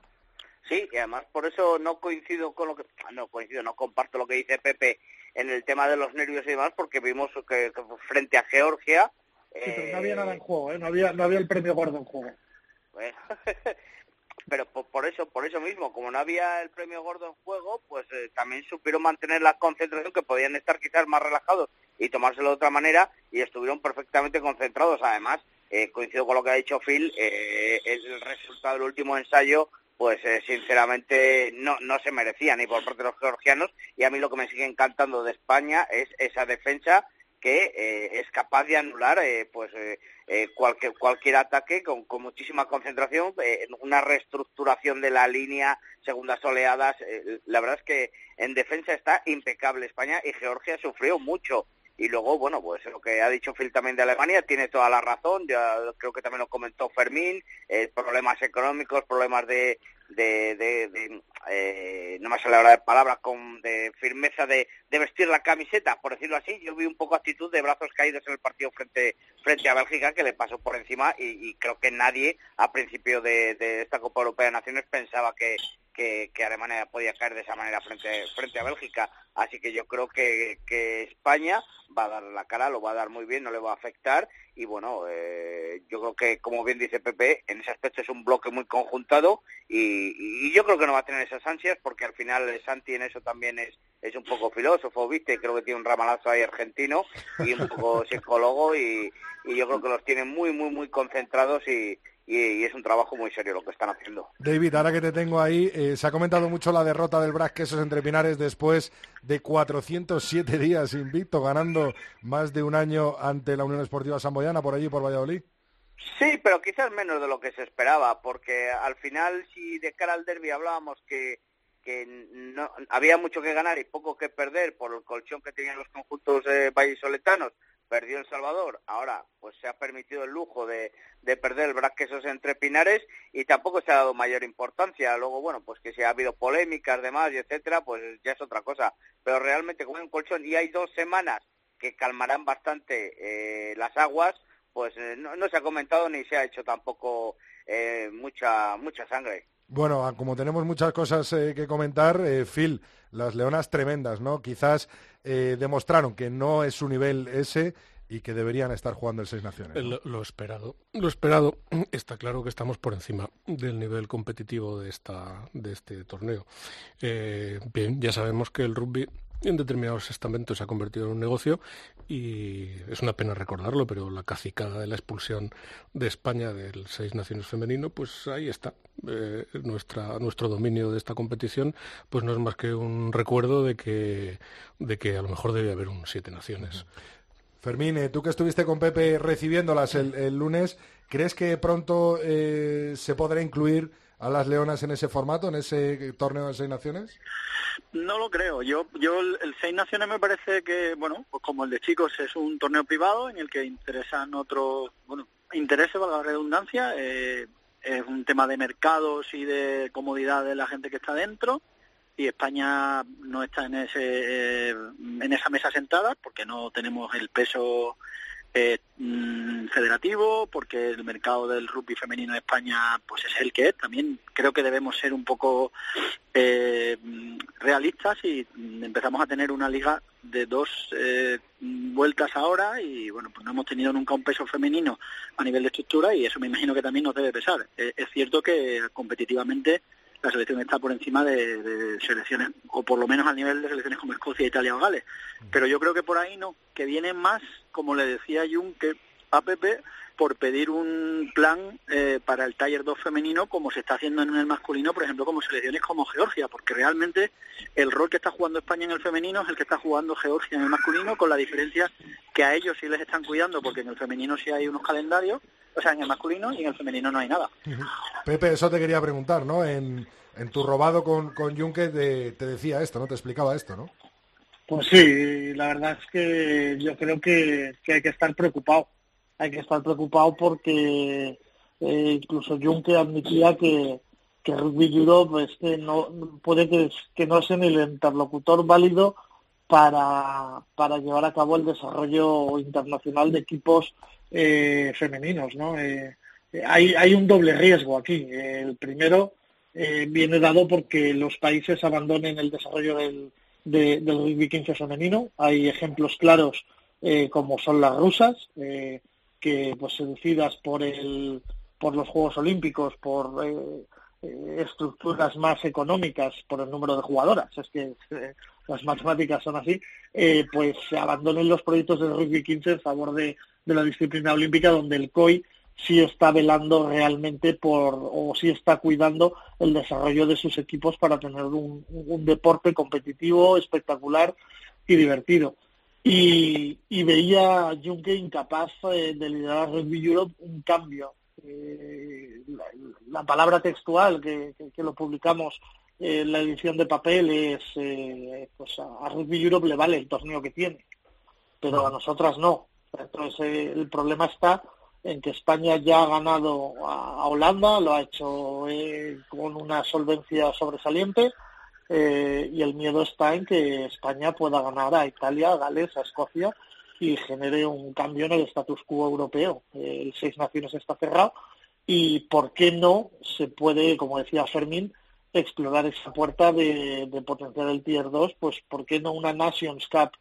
Sí, y además por eso no coincido con lo que no coincido, no comparto lo que dice Pepe en el tema de los nervios y demás, porque vimos que, que frente a Georgia. Sí, pero no había nada en juego, ¿eh? no había no había el premio gordo en juego. Bueno, pero por, por, eso por eso mismo, como no había el premio gordo en juego, pues eh, también supieron mantener la concentración, que podían estar quizás más relajados y tomárselo de otra manera, y estuvieron perfectamente concentrados. Además, eh, coincido con lo que ha dicho Phil, eh, el resultado del último ensayo pues eh, sinceramente no, no se merecía ni por parte de los georgianos y a mí lo que me sigue encantando de España es esa defensa que eh, es capaz de anular eh, pues eh, cualquier, cualquier ataque con, con muchísima concentración, una reestructuración de la línea, segundas oleadas. la verdad es que en defensa está impecable España y Georgia sufrió mucho. Y luego, bueno, pues lo que ha dicho Phil también de Alemania tiene toda la razón, ya creo que también lo comentó Fermín, problemas económicos, problemas de, de, de, de eh, no me sale ahora de palabras, con de firmeza de, vestir la camiseta, por decirlo así. Yo vi un poco actitud de brazos caídos en el partido frente, frente a Bélgica, que le pasó por encima y, creo que nadie a principio de, de, esta Copa Europea de Naciones pensaba que, que, que, Alemania podía caer de esa manera frente, frente a Bélgica. Así que yo creo que, que, España va a dar la cara, lo va a dar muy bien, no le va a afectar. Y bueno, eh, yo creo que, como bien dice Pepe, en ese aspecto es un bloque muy conjuntado y, y, yo creo que no va a tener esas ansias porque al final Santi en eso también es, es un poco filósofo, ¿viste? Creo que tiene un ramalazo ahí argentino y un poco psicólogo y, y yo creo que los tiene muy, muy, muy concentrados y, y, es un trabajo muy serio lo que están haciendo. David, ahora que te tengo ahí, eh, se ha comentado mucho la derrota del Brac Quesos entre Pinares después de 407 días invicto, ganando más de un año ante la Unión Esportiva Samboyana por allí, por Valladolid. Sí, pero quizás menos de lo que se esperaba, porque al final, si de cara al derby hablábamos que, que no, había mucho que ganar y poco que perder por el colchón que tenían los conjuntos eh, vallisoletanos, perdió El Salvador, ahora pues se ha permitido el lujo de, de perder el Brasquesos entre Pinares y tampoco se ha dado mayor importancia. Luego, bueno, pues que si ha habido polémicas, demás, y etcétera, pues ya es otra cosa. Pero realmente como un colchón y hay dos semanas que calmarán bastante eh, las aguas, pues eh, no, no, se ha comentado ni se ha hecho tampoco eh, mucha mucha sangre. Bueno, como tenemos muchas cosas eh, que comentar, eh, Phil, las leonas tremendas, ¿no? Quizás eh, demostraron que no es su nivel ese y que deberían estar jugando el Seis Naciones. Lo, lo, esperado. Lo esperado. Está claro que estamos por encima del nivel competitivo de, esta, de este torneo. Eh, bien, ya sabemos que el rugby en determinados estamentos se ha convertido en un negocio y es una pena recordarlo, pero la cacicada de la expulsión de España del Seis Naciones femenino, pues ahí está. Eh, nuestra, nuestro dominio de esta competición pues no es más que un recuerdo de que, de que a lo mejor debe haber un Siete Naciones. Fermín, eh, tú que estuviste con Pepe recibiéndolas el, lunes, ¿crees que pronto eh, se podrá incluir a las Leonas en ese formato, en ese torneo de seis naciones? No lo creo. Yo, yo el seis naciones me parece que, bueno, pues como el de chicos es un torneo privado en el que interesan otros, bueno, intereses, valga la redundancia, eh, es un tema de mercados y de comodidad de la gente que está dentro y España no está en ese eh, en esa mesa sentada porque no tenemos el peso eh, federativo, porque el mercado del rugby femenino en España pues es el que es. También creo que debemos ser un poco eh, realistas y empezamos a tener una liga de dos eh, vueltas ahora y bueno, pues no hemos tenido nunca un peso femenino a nivel de estructura y eso me imagino que también nos debe pesar. Eh, es cierto que competitivamente la selección está por encima de, de, selecciones, o por lo menos al nivel de selecciones como Escocia, Italia o Gales. Pero yo creo que por ahí no, que viene más, como le decía Jung, que APP por pedir un plan eh, para el Taller 2 femenino como se está haciendo en el masculino, por ejemplo, como selecciones como Georgia, porque realmente el rol que está jugando España en el femenino es el que está jugando Georgia en el masculino, con la diferencia que a ellos sí les están cuidando, porque en el femenino sí hay unos calendarios, o sea, en el masculino y en el femenino no hay nada. Pepe, eso te quería preguntar, ¿no? En, en tu robado con, con Junque te, te decía esto, ¿no? Te explicaba esto, ¿no? Pues sí, la verdad es que yo creo que, que hay que estar preocupado. Hay que estar preocupado porque eh, incluso Juncker admitía que, Rugby Europe es que no puede que, no sea el interlocutor válido para, para llevar a cabo el desarrollo internacional de equipos eh, femeninos, ¿no? Eh, hay, hay un doble riesgo aquí. El primero eh, viene dado porque los países abandonen el desarrollo del, de- del rugby 15 femenino. Hay ejemplos claros eh, como son las rusas, eh, que pues seducidas por el por los Juegos Olímpicos, por eh, eh, estructuras más económicas, por el número de jugadoras, es que eh, las matemáticas son así, pues se abandonen los proyectos del rugby 15 en favor de, de la disciplina olímpica, donde el COI sí está velando realmente por, o sí está cuidando el desarrollo de sus equipos para tener un deporte competitivo, espectacular y divertido. Y, y veía a Juncker incapaz eh, de liderar Rugby Europe un cambio. Eh, la, la palabra textual que, que- que lo publicamos en la edición de papel es eh, pues a, a Rugby Europe le vale el torneo que tiene, pero a nosotras no. Entonces eh, el problema está en que España ya ha ganado a, a Holanda, lo ha hecho eh, con una solvencia sobresaliente eh, y el miedo está en que España pueda ganar a Italia, a Gales, a Escocia y genere un cambio en el status quo europeo. Eh, el Seis Naciones está cerrado y ¿por qué no se puede, como decía Fermín, explorar esa puerta de, de potenciar el Tier 2? Pues ¿por qué no una Nations Cup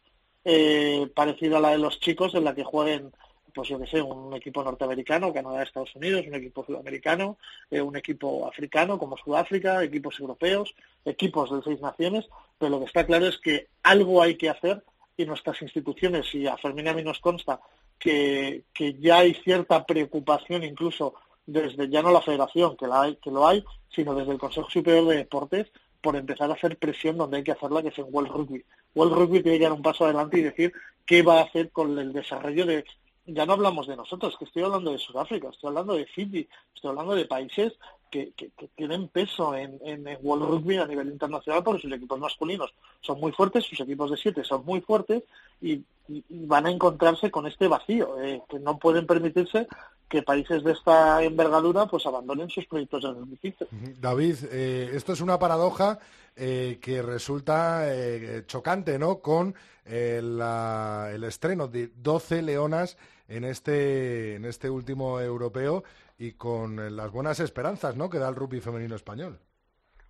eh, parecida a la de los chicos en la que jueguen pues yo que sé, un equipo norteamericano, Canadá, Estados Unidos, un equipo sudamericano, eh, un equipo africano como Sudáfrica, equipos europeos, equipos de seis naciones, pero lo que está claro es que algo hay que hacer y nuestras instituciones, y a Fermín a mí nos consta que, que ya hay cierta preocupación incluso desde ya no la federación, que, la hay, que lo hay, sino desde el Consejo Superior de Deportes, por empezar a hacer presión donde hay que hacerla, que es en World Rugby. World Rugby tiene que dar un paso adelante y decir qué va a hacer con el desarrollo de... Ya no hablamos de nosotros, que estoy hablando de Sudáfrica, estoy hablando de Fiji, estoy hablando de países que, tienen peso en, en, en World Rugby a nivel internacional porque sus equipos masculinos son muy fuertes, sus equipos de siete son muy fuertes y, van a encontrarse con este vacío, eh, que no pueden permitirse que países de esta envergadura pues abandonen sus proyectos de 15. David, eh, esto es una paradoja eh, que resulta eh, chocante, ¿no? Con eh, la- el estreno de 12 leonas en este, en este último europeo y con eh, las buenas esperanzas, ¿no? Que da el rugby femenino español.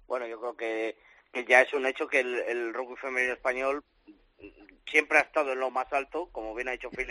Bueno, yo creo que, ya es un hecho que el, el rugby femenino español siempre ha estado en lo más alto, como bien ha dicho Phil,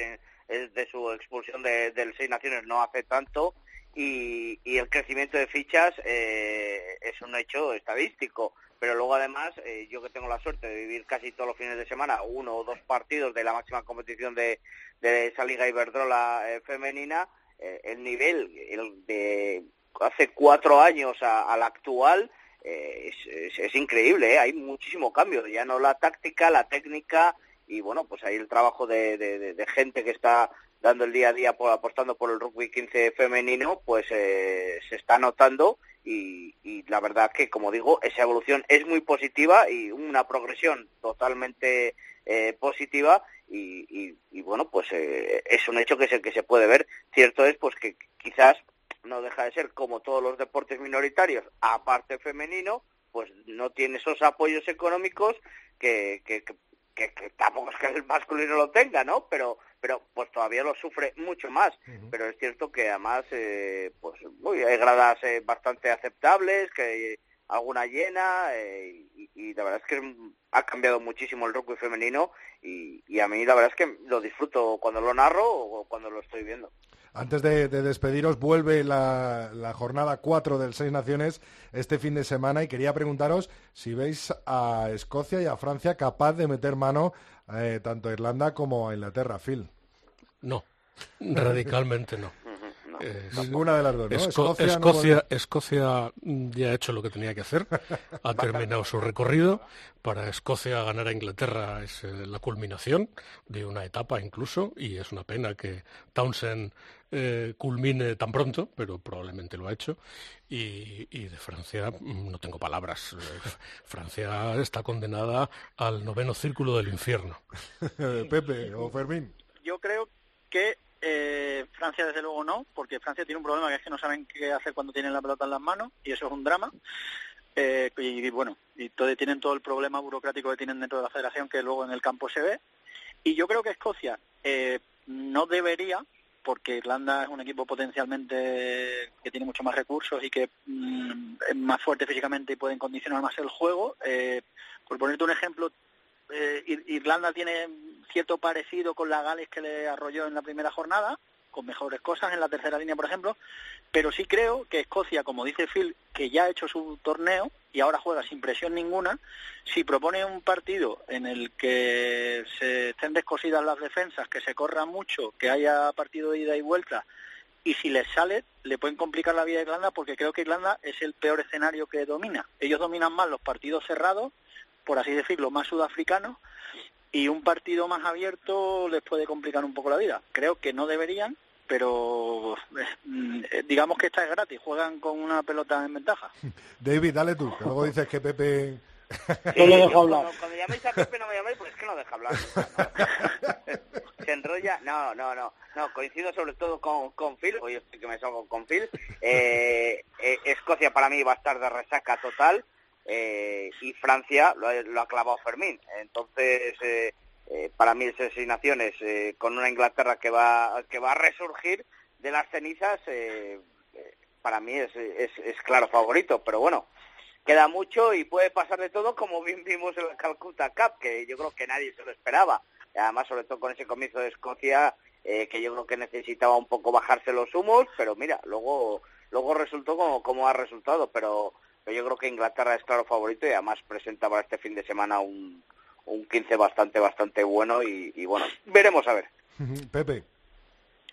es de su expulsión de, del Seis Naciones no hace tanto, y, y el crecimiento de fichas eh, es un hecho estadístico. Pero luego además, eh, yo que tengo la suerte de vivir casi todos los fines de semana uno o dos partidos de la máxima competición de, de esa Liga Iberdrola eh, femenina, eh, el nivel el de hace cuatro años al actual es, es- es increíble, hay muchísimo cambio, ya no la táctica, la técnica y bueno, pues ahí el trabajo de gente que está dando el día a día por, apostando por el rugby 15 femenino, pues eh, se está notando y, y la verdad que, como digo, esa evolución es muy positiva y una progresión totalmente eh, positiva y, y- y, bueno, pues eh, es un hecho que se, que se puede ver. Cierto es pues que quizás no deja de ser como todos los deportes minoritarios, aparte femenino, pues no tiene esos apoyos económicos que, que, que, que- tampoco es que el masculino lo tenga, ¿no? Pero pero pues todavía lo sufre mucho más. Pero es cierto que además eh, pues uy, hay gradas eh, bastante aceptables, que alguna llena eh, y, y la verdad es que ha cambiado muchísimo el rugby femenino y, y a mí la verdad es que lo disfruto cuando lo narro o cuando lo estoy viendo. Antes de, de despediros, vuelve la, la jornada 4 del Seis Naciones este fin de semana y quería preguntaros si veis a Escocia y a Francia capaz de meter mano eh, tanto a Irlanda como a Inglaterra, Phil. No, radicalmente no. Es- Ninguna de las dos, ¿no? Esco- Escocia no Escocia, Escocia ya ha hecho lo que tenía que hacer, ha terminado su recorrido. Para Escocia ganar a Inglaterra es eh, la culminación de una etapa incluso, y es una pena que Townsend eh, culmine tan pronto, pero probablemente lo ha hecho. Y, y de Francia mm, no tengo palabras. Eh, Francia está condenada al noveno círculo del infierno. Pepe o Fermín. Yo creo que eh, Francia desde luego no, porque Francia tiene un problema que es que no saben qué hacer cuando tienen la pelota en las manos y eso es un drama. Eh, y, bueno, y todo, tienen todo el problema burocrático que tienen dentro de la federación que luego en el campo se ve. Y yo creo que Escocia eh, no debería, porque Irlanda es un equipo potencialmente que tiene mucho más recursos y que mm, es más fuerte físicamente y pueden condicionar más el juego. Eh, por ponerte un ejemplo, eh, Ir- Irlanda tiene cierto parecido con la Gales que le arrolló en la primera jornada, con mejores cosas en la tercera línea, por ejemplo, pero sí creo que Escocia, como dice Phil, que ya ha hecho su torneo y ahora juega sin presión ninguna, si propone un partido en el que se estén descosidas las defensas, que se corra mucho, que haya partido de ida y vuelta, y si les sale, le pueden complicar la vida a Irlanda porque creo que Irlanda es el peor escenario que domina. Ellos dominan más los partidos cerrados, por así decirlo, más sudafricanos, y un partido más abierto les puede complicar un poco la vida. Creo que no deberían, pero eh, mm, digamos que esta es gratis, juegan con una pelota en ventaja. David, dale tú, que luego dices que Pepe... No le dejo yo hablar. Cuando, cuando llaméis a Pepe no me llaméis porque es que no deja hablar. ¿no? Se enrolla. No, no, no. No, coincido sobre todo con, con Phil. Hoy estoy que me salgo con Phil. Eh, eh, Escocia para mí va a estar de resaca total. Eh, y Francia lo, ha- lo ha clavado Fermín. Entonces, eh, eh, para mí esas seis naciones eh, con una Inglaterra que va que va a resurgir de las cenizas, eh, para mí es, es, claro favorito. Pero bueno, queda mucho y puede pasar de todo como bien vimos en la Calcutta Cup, que yo creo que nadie se lo esperaba. Además, sobre todo con ese comienzo de Escocia, que yo creo que necesitaba un poco bajarse los humos, pero mira, luego luego resultó como, como ha resultado, pero, pero yo creo que Inglaterra es claro favorito y además presenta para este fin de semana un, un 15 bastante, bastante bueno y, y bueno, veremos a ver. Pepe.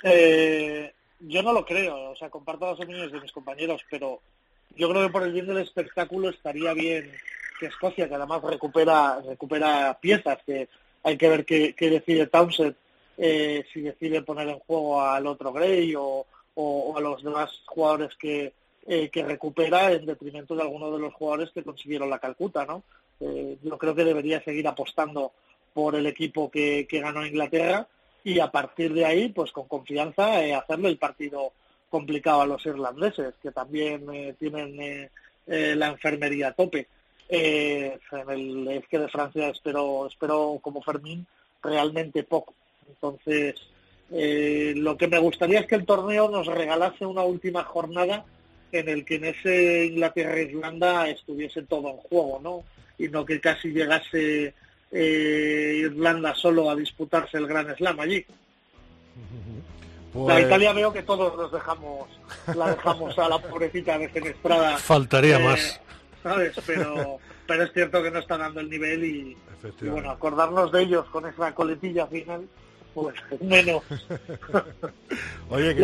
Eh, yo no lo creo, o sea, comparto las opiniones de mis compañeros, pero yo creo que por el bien del espectáculo estaría bien que Escocia, que además recupera recupera piezas, que hay que ver qué, qué decide Townsend, eh, si decide poner en juego al otro Gray o, o- o a los demás jugadores que, eh, que recupera en detrimento de algunos de los jugadores que consiguieron la Calcuta, ¿no? Eh, yo creo que debería seguir apostando por el equipo que, que ganó Inglaterra y a partir de ahí, pues con confianza, eh, hacerle el partido complicado a los irlandeses, que también eh, tienen eh, la enfermería a tope. En el es que de Francia espero, espero como Fermín realmente poco. Entonces, eh, lo que me gustaría es que el torneo nos regalase una última jornada en el que en ese Inglaterra-Irlanda estuviese todo en juego, ¿no? Y no que casi llegase eh, Irlanda solo a disputarse el Gran Slam allí. La Pues- Italia veo que todos nos dejamos, la dejamos a la pobrecita defenestrada. Faltaría Eh, más. ¿Sabes? Pero, pero es cierto que no está dando el nivel y, y bueno, acordarnos de ellos con esa coletilla final, pues menos. Oye,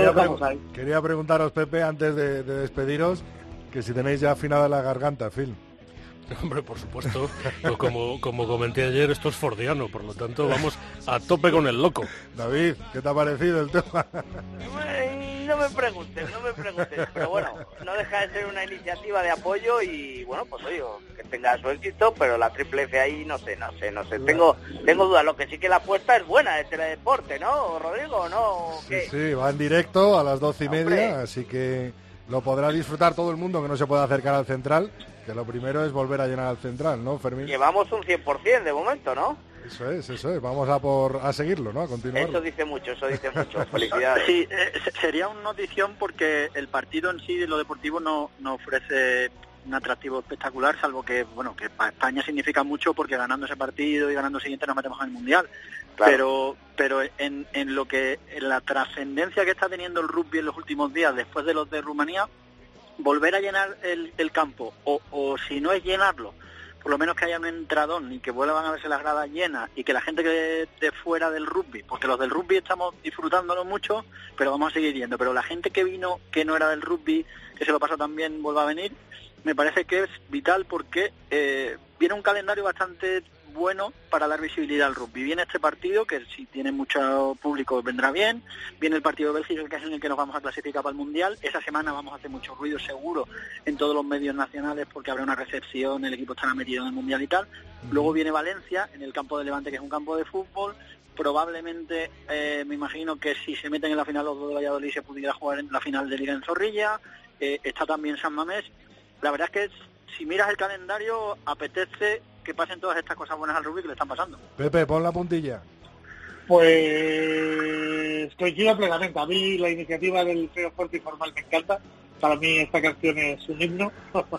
quería, preguntaros, Pepe, antes de, de despediros, que si tenéis ya afinada la garganta, Phil. Hombre, por supuesto, pues como, como comenté ayer, esto es fordiano, por lo tanto vamos a tope con el loco. David, ¿qué te ha parecido el tema? No me preguntes, no me preguntes, pero bueno, no deja de ser una iniciativa de apoyo y bueno, pues oye, que tenga su éxito, pero la triple F ahí no sé, no sé, no sé, tengo tengo dudas, lo que sí que la apuesta es buena de teledeporte, ¿no, Rodrigo? ¿No? Sí, sí, va en directo a las doce y Hombre. media, así que lo podrá disfrutar todo el mundo que no se pueda acercar al central, que lo primero es volver a llenar al central, ¿no, Fermín? Llevamos un 100% de momento, ¿no? Eso es, eso es. Vamos a por a seguirlo, ¿no? A continuarlo. Eso dice mucho, eso dice mucho. Felicidades. Sí, eh, se- sería una notición porque el partido en sí de lo deportivo no, no ofrece un atractivo espectacular, salvo que, bueno, que para España significa mucho porque ganando ese partido y ganando el siguiente nos metemos en el Mundial. Claro. Pero pero en, en lo que en la trascendencia que está teniendo el rugby en los últimos días después de los de Rumanía, volver a llenar el, el campo o, o si no es llenarlo, por lo menos que haya un entradón y que vuelvan a verse las gradas llenas y que la gente que de, fuera del rugby, porque los del rugby estamos disfrutándolo mucho, pero vamos a seguir yendo, pero la gente que vino que no era del rugby, que se lo pasó también, vuelva a venir, me parece que es vital porque eh, viene un calendario bastante bueno para dar visibilidad al rugby. Viene este partido, que si tiene mucho público vendrá bien. Viene el partido de Bélgica, que es en el que nos vamos a clasificar para el Mundial. Esa semana vamos a hacer mucho ruido seguro en todos los medios nacionales porque habrá una recepción, el equipo estará metido en el Mundial y tal. Luego viene Valencia, en el campo de Levante, que es un campo de fútbol. Probablemente, eh, me imagino que si se meten en la final los dos de Valladolid se pudiera jugar en la final de Liga en Zorrilla. Eh, está también San Mamés. La verdad es que si miras el calendario, apetece que pasen todas estas cosas buenas al rugby que le están pasando. Pepe, pon la puntilla. Pues coincido plenamente. A mí la iniciativa del Feo Fuerte y Formal me encanta. Para mí esta canción es un himno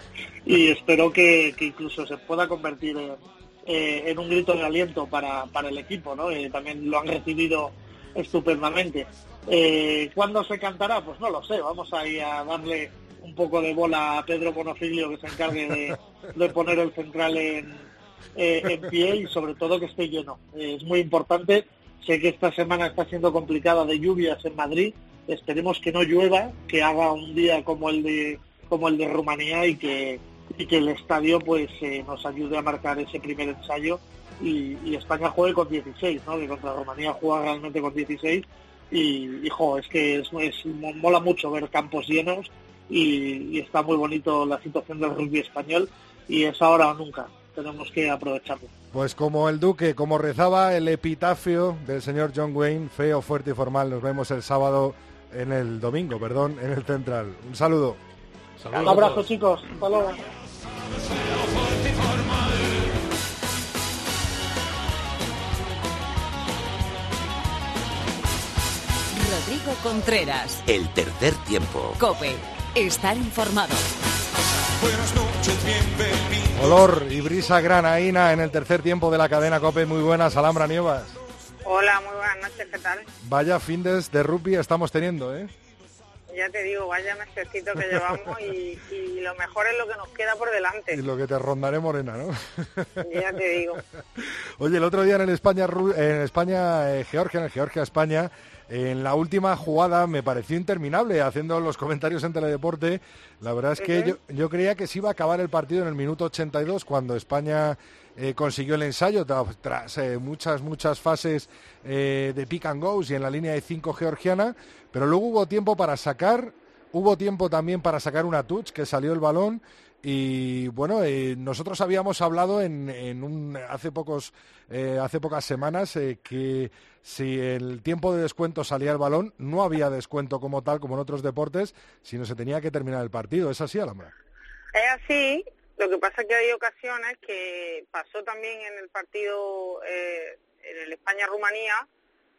y espero que, que incluso se pueda convertir en, eh, en un grito de aliento para, para el equipo. ¿no? Eh, también lo han recibido estupendamente. Eh, ¿Cuándo se cantará? Pues no lo sé. Vamos a ir a darle un poco de bola a Pedro Bonofilio que se encargue de, de poner el central en, eh, en pie y sobre todo que esté lleno. Eh, es muy importante. Sé que esta semana está siendo complicada de lluvias en Madrid. Esperemos que no llueva, que haga un día como el de como el de Rumanía y que y que el estadio pues eh, nos ayude a marcar ese primer ensayo y, España juegue con 16, ¿no? Que contra Rumanía juega realmente con 16 y, hijo, es que es, mola mucho ver campos llenos y está muy bonito la situación del rugby español y es ahora o nunca. Tenemos que aprovecharlo. Pues como el Duque, como rezaba el epitafio del señor John Wayne, feo, fuerte y formal, nos vemos el sábado en el domingo, perdón, en el Central. Un saludo. Un abrazo chicos, hasta luego. Rodrigo Contreras. El tercer tiempo. Cope. Estar informado. Olor y brisa granaína en el tercer tiempo de la cadena COPE. Muy buenas, Alhambra Nievas. Hola, muy buenas noches, ¿qué tal? Vaya findes de rugby estamos teniendo, ¿eh? Ya te digo, vaya mesecito que llevamos y, y lo mejor es lo que nos queda por delante. Y lo que te rondaré morena, ¿no? Ya te digo. Oye, el otro día en el España, en España eh, Georgia, en el Georgia España, en la última jugada me pareció interminable haciendo los comentarios en Teledeporte. La verdad es que yo, yo creía que se iba a acabar el partido en el minuto 82 cuando España eh, consiguió el ensayo tra- tras eh, muchas, muchas fases eh, de pick and goes y en la línea de 5 georgiana, pero luego hubo tiempo para sacar, hubo tiempo también para sacar una touch que salió el balón y bueno, eh, nosotros habíamos hablado en, en un, hace pocos, eh, hace pocas semanas eh, que si el tiempo de descuento salía el balón, no había descuento como tal, como en otros deportes, sino se tenía que terminar el partido. ¿Es así, Alhambra? Es así, lo que pasa es que hay ocasiones que pasó también en el partido, eh, en el España-Rumanía,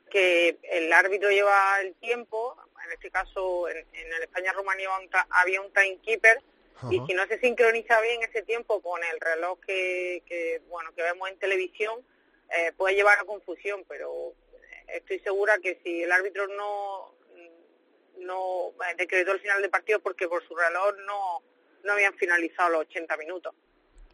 que el árbitro lleva el tiempo, en este caso en, en el España-Rumanía había un ta- y si no se sincroniza bien ese tiempo con el reloj que, que, bueno que vemos en televisión, eh, puede llevar a confusión, pero estoy segura que si el árbitro no no eh, decretó el final del partido porque por su reloj no no habían finalizado los 80 minutos.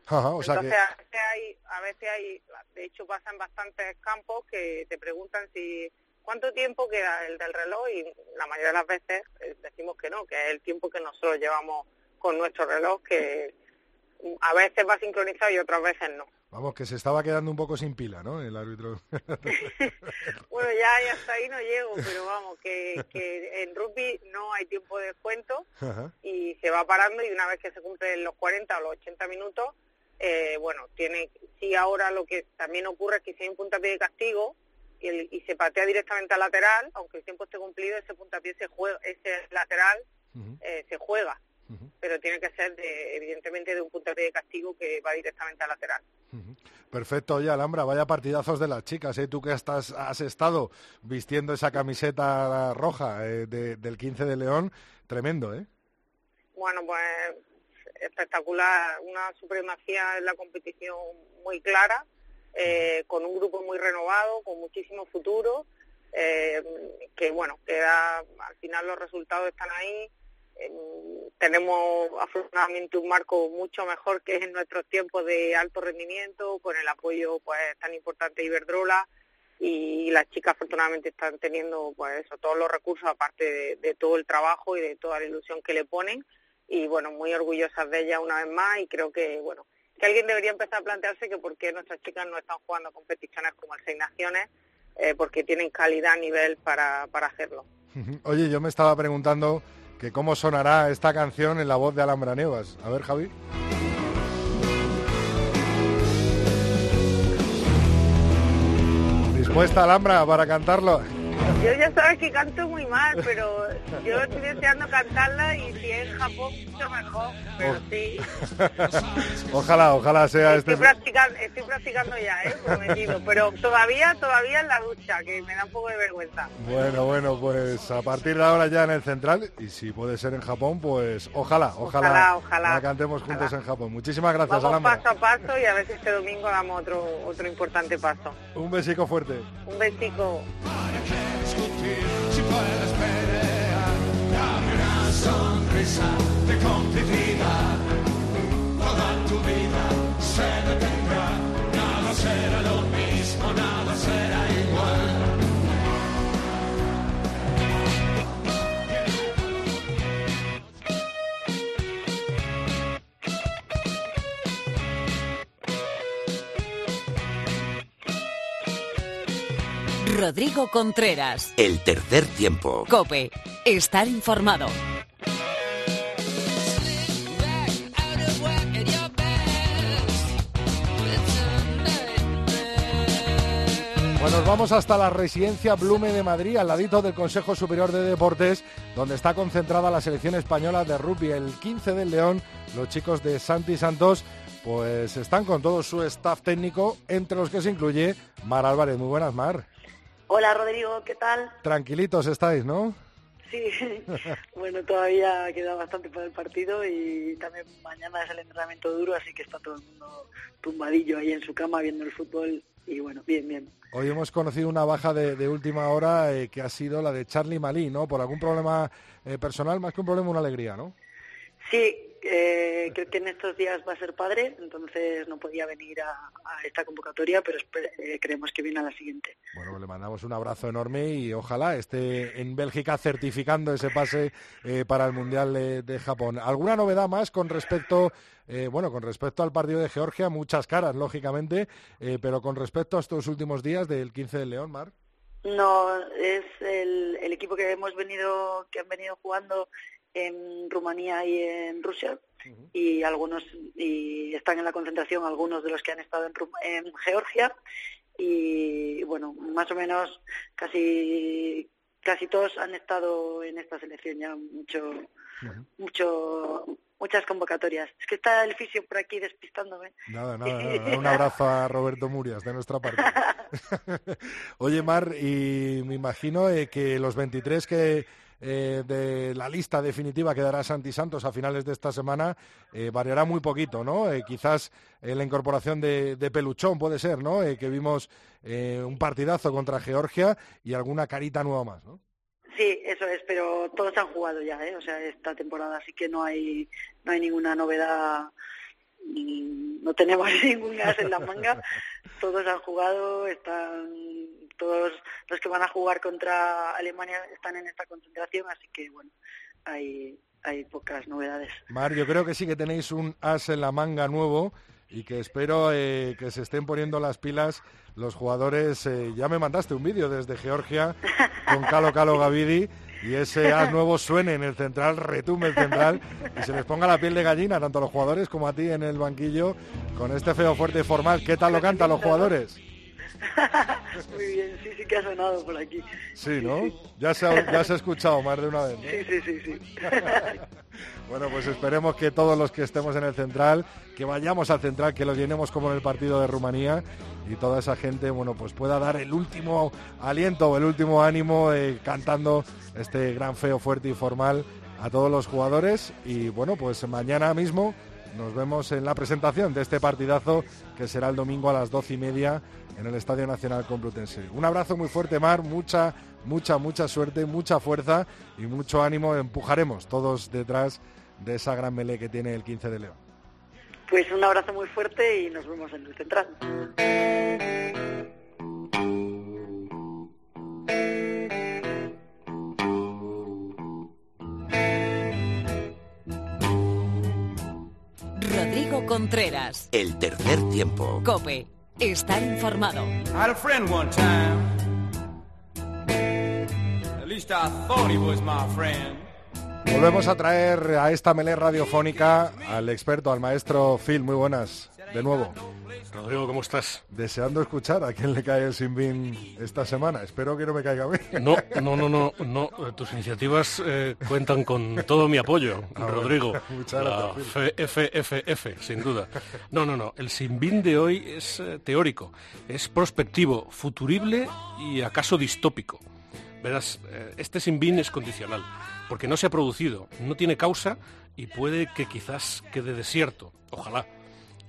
Ajá, o sea que... Entonces a veces hay, a veces hay, de hecho pasa en bastantes campos que te preguntan si cuánto tiempo queda el del reloj y la mayoría de las veces eh, decimos que no, que es el tiempo que nosotros llevamos con nuestro reloj que a veces va sincronizado y otras veces no. Vamos, que se estaba quedando un poco sin pila, ¿no? El árbitro. Bueno, ya, ya hasta ahí no llego, pero vamos, que, que en rugby no hay tiempo de descuento Ajá. y se va parando y una vez que se cumplen los 40 o los 80 minutos, eh, bueno, tiene, sí ahora lo que también ocurre es que si hay un puntapié de castigo y, el- y se patea directamente al lateral, aunque el tiempo esté cumplido, ese puntapié se juega, ese lateral eh, se juega, pero tiene que ser de, evidentemente de un puntapié de castigo que va directamente al lateral. Perfecto, oye, Alhambra, vaya partidazos de las chicas, ¿eh? Tú que estás, has estado vistiendo esa camiseta roja eh, de- del 15 de León, tremendo, ¿eh? Bueno, pues espectacular, una supremacía en la competición muy clara, eh, con un grupo muy renovado, con muchísimo futuro, eh, que bueno, que da, al final los resultados están ahí, tenemos afortunadamente un marco mucho mejor que en nuestros tiempos de alto rendimiento, con el apoyo pues tan importante de Iberdrola y las chicas afortunadamente están teniendo pues eso, todos los recursos aparte de, de todo el trabajo y de toda la ilusión que le ponen y bueno, muy orgullosas de ellas una vez más y creo que bueno, que alguien debería empezar a plantearse que por qué nuestras chicas no están jugando competiciones como el Seis Naciones, eh, porque tienen calidad a nivel para, para hacerlo. Oye, yo me estaba preguntando que cómo sonará esta canción en la voz de Alhambra Nevas. A ver, Javi. ¿Dispuesta, Alhambra, para cantarlo? Yo ya sabes que canto muy mal, pero yo estoy deseando cantarla y si es en Japón mucho mejor, pero sí. ojalá, ojalá sea Estoy este... practicando, estoy practicando ya, ¿eh? prometido, pero todavía, todavía en la ducha, que me da un poco de vergüenza. Bueno, bueno, pues a partir de ahora ya en el central, y si puede ser en Japón, pues ojalá, ojalá, Ojalá, ojalá. la cantemos juntos en Japón. Muchísimas gracias, Vamos Alhambra. paso a paso y a ver si este domingo damos otro, otro importante paso. Un besico fuerte. Un besico. Si puedes pelear, dame una sonrisa de complicidad. Toda tu vida se detendrá, nada será lo Rodrigo Contreras. El tercer tiempo. Cope. Estar informado. Bueno, nos vamos hasta la residencia Blume de Madrid, al ladito del Consejo Superior de Deportes, donde está concentrada la selección española de rugby. El 15 del León, los chicos de Santi Santos, pues están con todo su staff técnico, entre los que se incluye Mar Álvarez. Muy buenas, Mar. Hola Rodrigo, ¿qué tal? Tranquilitos estáis, ¿no? Sí, bueno, todavía queda bastante para el partido y también mañana es el entrenamiento duro, así que está todo el mundo tumbadillo ahí en su cama viendo el fútbol y bueno, bien, bien. Hoy hemos conocido una baja de, de última hora eh, que ha sido la de Charlie Malí, ¿no? Por algún problema eh, personal, más que un problema, una alegría, ¿no? Sí, eh, creo que en estos días va a ser padre, entonces no podía venir a, a esta convocatoria, pero eh, creemos que viene a la siguiente. Bueno, le mandamos un abrazo enorme y ojalá esté en Bélgica certificando ese pase eh, para el Mundial de, de Japón. ¿Alguna novedad más con respecto, eh, bueno, con respecto al partido de Georgia? Muchas caras, lógicamente, eh, pero con respecto a estos últimos días del 15 del León, Mar. No, es el, el equipo que hemos venido, que han venido jugando en Rumanía y en Rusia y algunos y están en la concentración algunos de los que han estado en, Ru- en Georgia y bueno más o menos casi casi todos han estado en esta selección ya mucho mucho muchas convocatorias es que está el fisio por aquí despistándome Nada, nada, nada. Un abrazo a Roberto Murias de nuestra parte. Oye, Mar, y me imagino eh, que los 23 que eh, de la lista definitiva que dará Santi Santos a finales de esta semana eh, variará muy poquito, ¿no? Eh, quizás eh, la incorporación de, de Peluchón puede ser, ¿no? Que vimos un partidazo contra Georgia y alguna carita nueva más, ¿no? Sí, eso es, pero todos han jugado ya, ¿eh? O sea, esta temporada, así que no hay no hay ninguna novedad, no tenemos ningún as en la manga. Todos han jugado, están todos los que van a jugar contra Alemania están en esta concentración, así que bueno, hay hay pocas novedades. Mar, yo creo que sí que tenéis un as en la manga nuevo y que espero eh, que se estén poniendo las pilas los jugadores. eh, ya me mandaste un vídeo desde Georgia con Calo Calo Gavidi y ese as nuevo suene en el central, retumbe el central y se les ponga la piel de gallina tanto a los jugadores como a ti en el banquillo con este feo fuerte formal. ¿Qué tal lo cantan los jugadores? Muy bien, sí, sí que ha sonado por aquí. Sí, ¿no? Ya se ha, ya se ha escuchado más de una vez. ¿no? Sí, sí, sí, sí. Bueno, pues esperemos que todos los que estemos en el central, que vayamos al central, que lo llenemos como en el partido de Rumanía y toda esa gente, bueno, pues pueda dar el último aliento, el último ánimo eh, cantando este gran feo fuerte y formal a todos los jugadores y bueno, pues mañana mismo nos vemos en la presentación de este partidazo que será el domingo a las doce y media en el Estadio Nacional Complutense. Un abrazo muy fuerte, Mar, mucha, mucha, mucha suerte, mucha fuerza y mucho ánimo. Empujaremos todos detrás de esa gran melee que tiene el 15 de León. Pues un abrazo muy fuerte y nos vemos en el central. Contreras. El tercer tiempo. Cope. Estar informado. I had a friend one time. At least I thought he was my friend. Volvemos a traer a esta melé radiofónica al experto, al maestro Phil. Muy buenas, de nuevo. Rodrigo, ¿cómo estás? Deseando escuchar a quién le cae el Sinbin esta semana. Espero que no me caiga a mí. No, no, no, no, no. Tus iniciativas eh, cuentan con todo mi apoyo, Ah, bueno. Rodrigo. Muchas gracias, Phil. F, F, F, F, sin duda. No, no, no. El Sinbin de hoy es eh, teórico, es prospectivo, futurible y acaso distópico. Verás, eh, este Sinbin es condicional, porque no se ha producido, no tiene causa y puede que quizás quede desierto. Ojalá.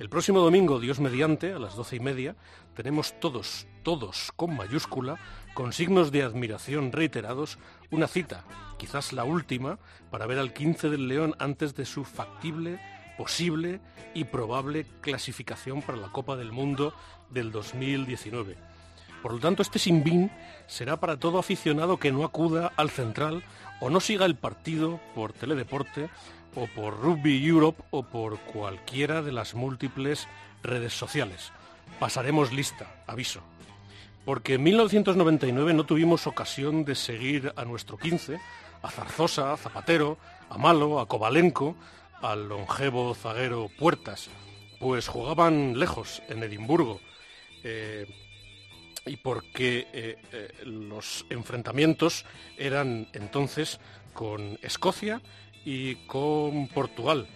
El próximo domingo, Dios mediante, a las doce y media, tenemos todos, todos con mayúscula, con signos de admiración reiterados, una cita, quizás la última, para ver al 15 del León antes de su factible, posible y probable clasificación para la Copa del Mundo del 2019. Por lo tanto, este Sinbin será para todo aficionado que no acuda al central o no siga el partido por Teledeporte o por Rugby Europe o por cualquiera de las múltiples redes sociales. Pasaremos lista, aviso. Porque en 1999 no tuvimos ocasión de seguir a nuestro 15, a Zarzosa, a Zapatero, a Malo, a Kovalenko, al longevo zaguero Puertas, pues jugaban lejos, en Edimburgo. Eh, y porque eh, eh, los enfrentamientos eran entonces con Escocia y con Portugal.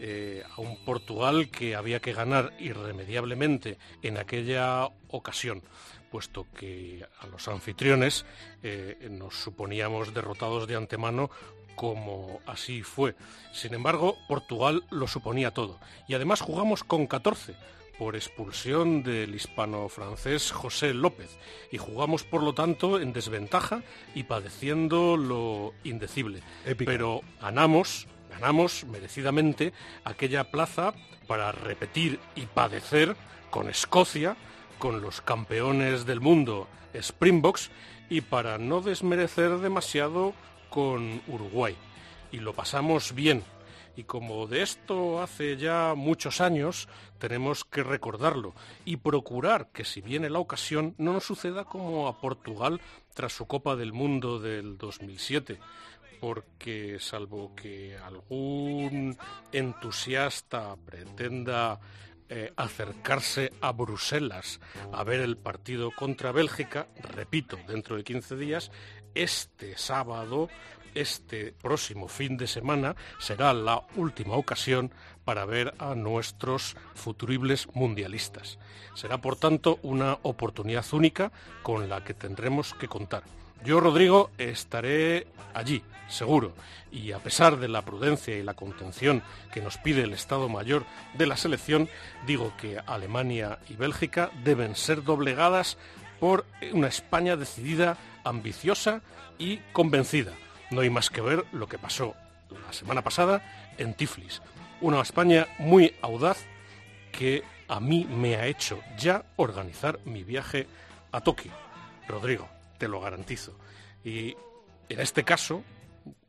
Eh, a un Portugal que había que ganar irremediablemente en aquella ocasión, puesto que a los anfitriones eh, nos suponíamos derrotados de antemano como así fue. Sin embargo, Portugal lo suponía todo. Y además jugamos con 14 por expulsión del hispano-francés José López y jugamos por lo tanto en desventaja y padeciendo lo indecible. Pero ganamos, ganamos merecidamente aquella plaza para repetir y padecer con Escocia, con los campeones del mundo Springboks y para no desmerecer demasiado con Uruguay. Y lo pasamos bien, y como de esto hace ya muchos años, tenemos que recordarlo y procurar que si viene la ocasión no nos suceda como a Portugal tras su Copa del Mundo del 2007 porque salvo que algún entusiasta pretenda eh, acercarse a Bruselas a ver el partido contra Bélgica, repito, dentro de 15 días, este sábado este próximo fin de semana será la última ocasión para ver a nuestros futuribles mundialistas. Será, por tanto, una oportunidad única con la que tendremos que contar. Yo, Rodrigo, estaré allí, seguro, y a pesar de la prudencia y la contención que nos pide el Estado Mayor de la selección, digo que Alemania y Bélgica deben ser doblegadas por una España decidida, ambiciosa y convencida. No hay más que ver lo que pasó la semana pasada en Tiflis. Una España muy audaz que a mí me ha hecho ya organizar mi viaje a Tokio. Rodrigo, te lo garantizo. Y en este caso,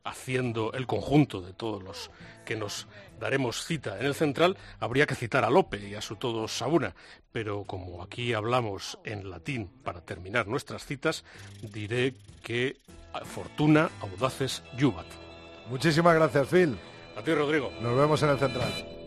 haciendo el conjunto de todos los que nos daremos cita en el central, habría que citar a Lope y a su todo Sabuna. Pero como aquí hablamos en latín para terminar nuestras citas, diré que fortuna audaces juvat. Muchísimas gracias, Phil. A ti, Rodrigo. Nos vemos en el central.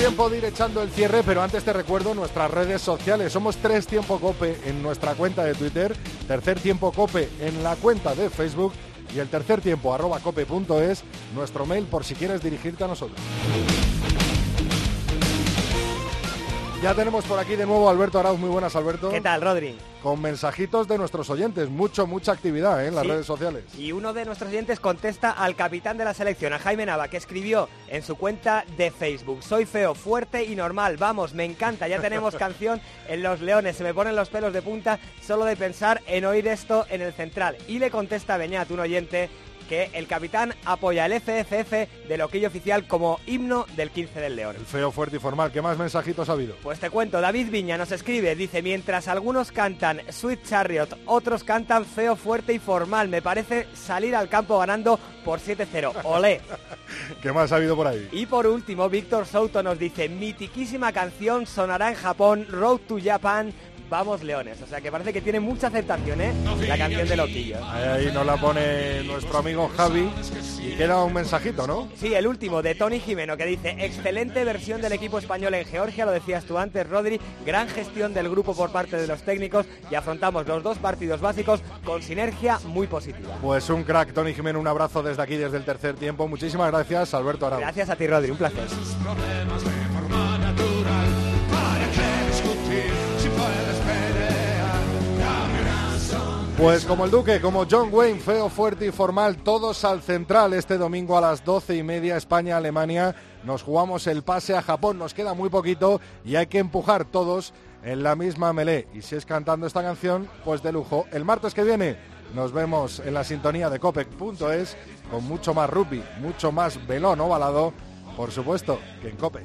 Tiempo de el cierre, pero antes te recuerdo nuestras redes sociales. Somos Tres Tiempo Cope en nuestra cuenta de Twitter, Tercer Tiempo Cope en la cuenta de Facebook y el tercer tiempo arroba cope.es, nuestro mail por si quieres dirigirte a nosotros. Ya tenemos por aquí de nuevo a Alberto Arauz. Muy buenas, Alberto. ¿Qué tal, Rodri? Con mensajitos de nuestros oyentes. Mucho, mucha actividad ¿eh? en las Sí. redes sociales. Y uno de nuestros oyentes contesta al capitán de la selección, a Jaime Nava, que escribió en su cuenta de Facebook, soy feo, fuerte y normal, vamos, me encanta, ya tenemos canción en Los Leones, se me ponen los pelos de punta solo de pensar en oír esto en el central. Y le contesta a Beñat, un oyente, que el capitán apoya el FFF de Loquillo Oficial como himno del 15 del León. El feo, fuerte y formal. ¿Qué más mensajitos ha habido? Pues te cuento, David Viña nos escribe, dice, mientras algunos cantan Sweet Chariot, otros cantan feo, fuerte y formal, me parece salir al campo ganando por 7-0. Olé. ¿Qué más ha habido por ahí? Y por último, Víctor Souto nos dice, mitiquísima canción sonará en Japón, Road to Japan, vamos leones. O sea que parece que tiene mucha aceptación, ¿eh? La canción de Loquillo. Ahí, ahí nos la pone nuestro amigo Javi y queda un mensajito, ¿no? Sí, el último de Tony Jimeno que dice, excelente versión del equipo español en Georgia, lo decías tú antes, Rodri, gran gestión del grupo por parte de los técnicos y afrontamos los dos partidos básicos con sinergia muy positiva. Pues un crack, Tony Jiménez, un abrazo desde aquí, desde el tercer tiempo. Muchísimas gracias, Alberto Arauz. Gracias a ti, Rodri, un placer. Pues como el Duque, como John Wayne, feo, fuerte y formal, todos al central este domingo a las doce y media, España-Alemania. Nos jugamos el pase a Japón, nos queda muy poquito y hay que empujar todos en la misma melé. Y si es cantando esta canción, pues de lujo. El martes que viene nos vemos en la sintonía de copec.es con mucho más rugby, mucho más velón ovalado, por supuesto, que en Cope.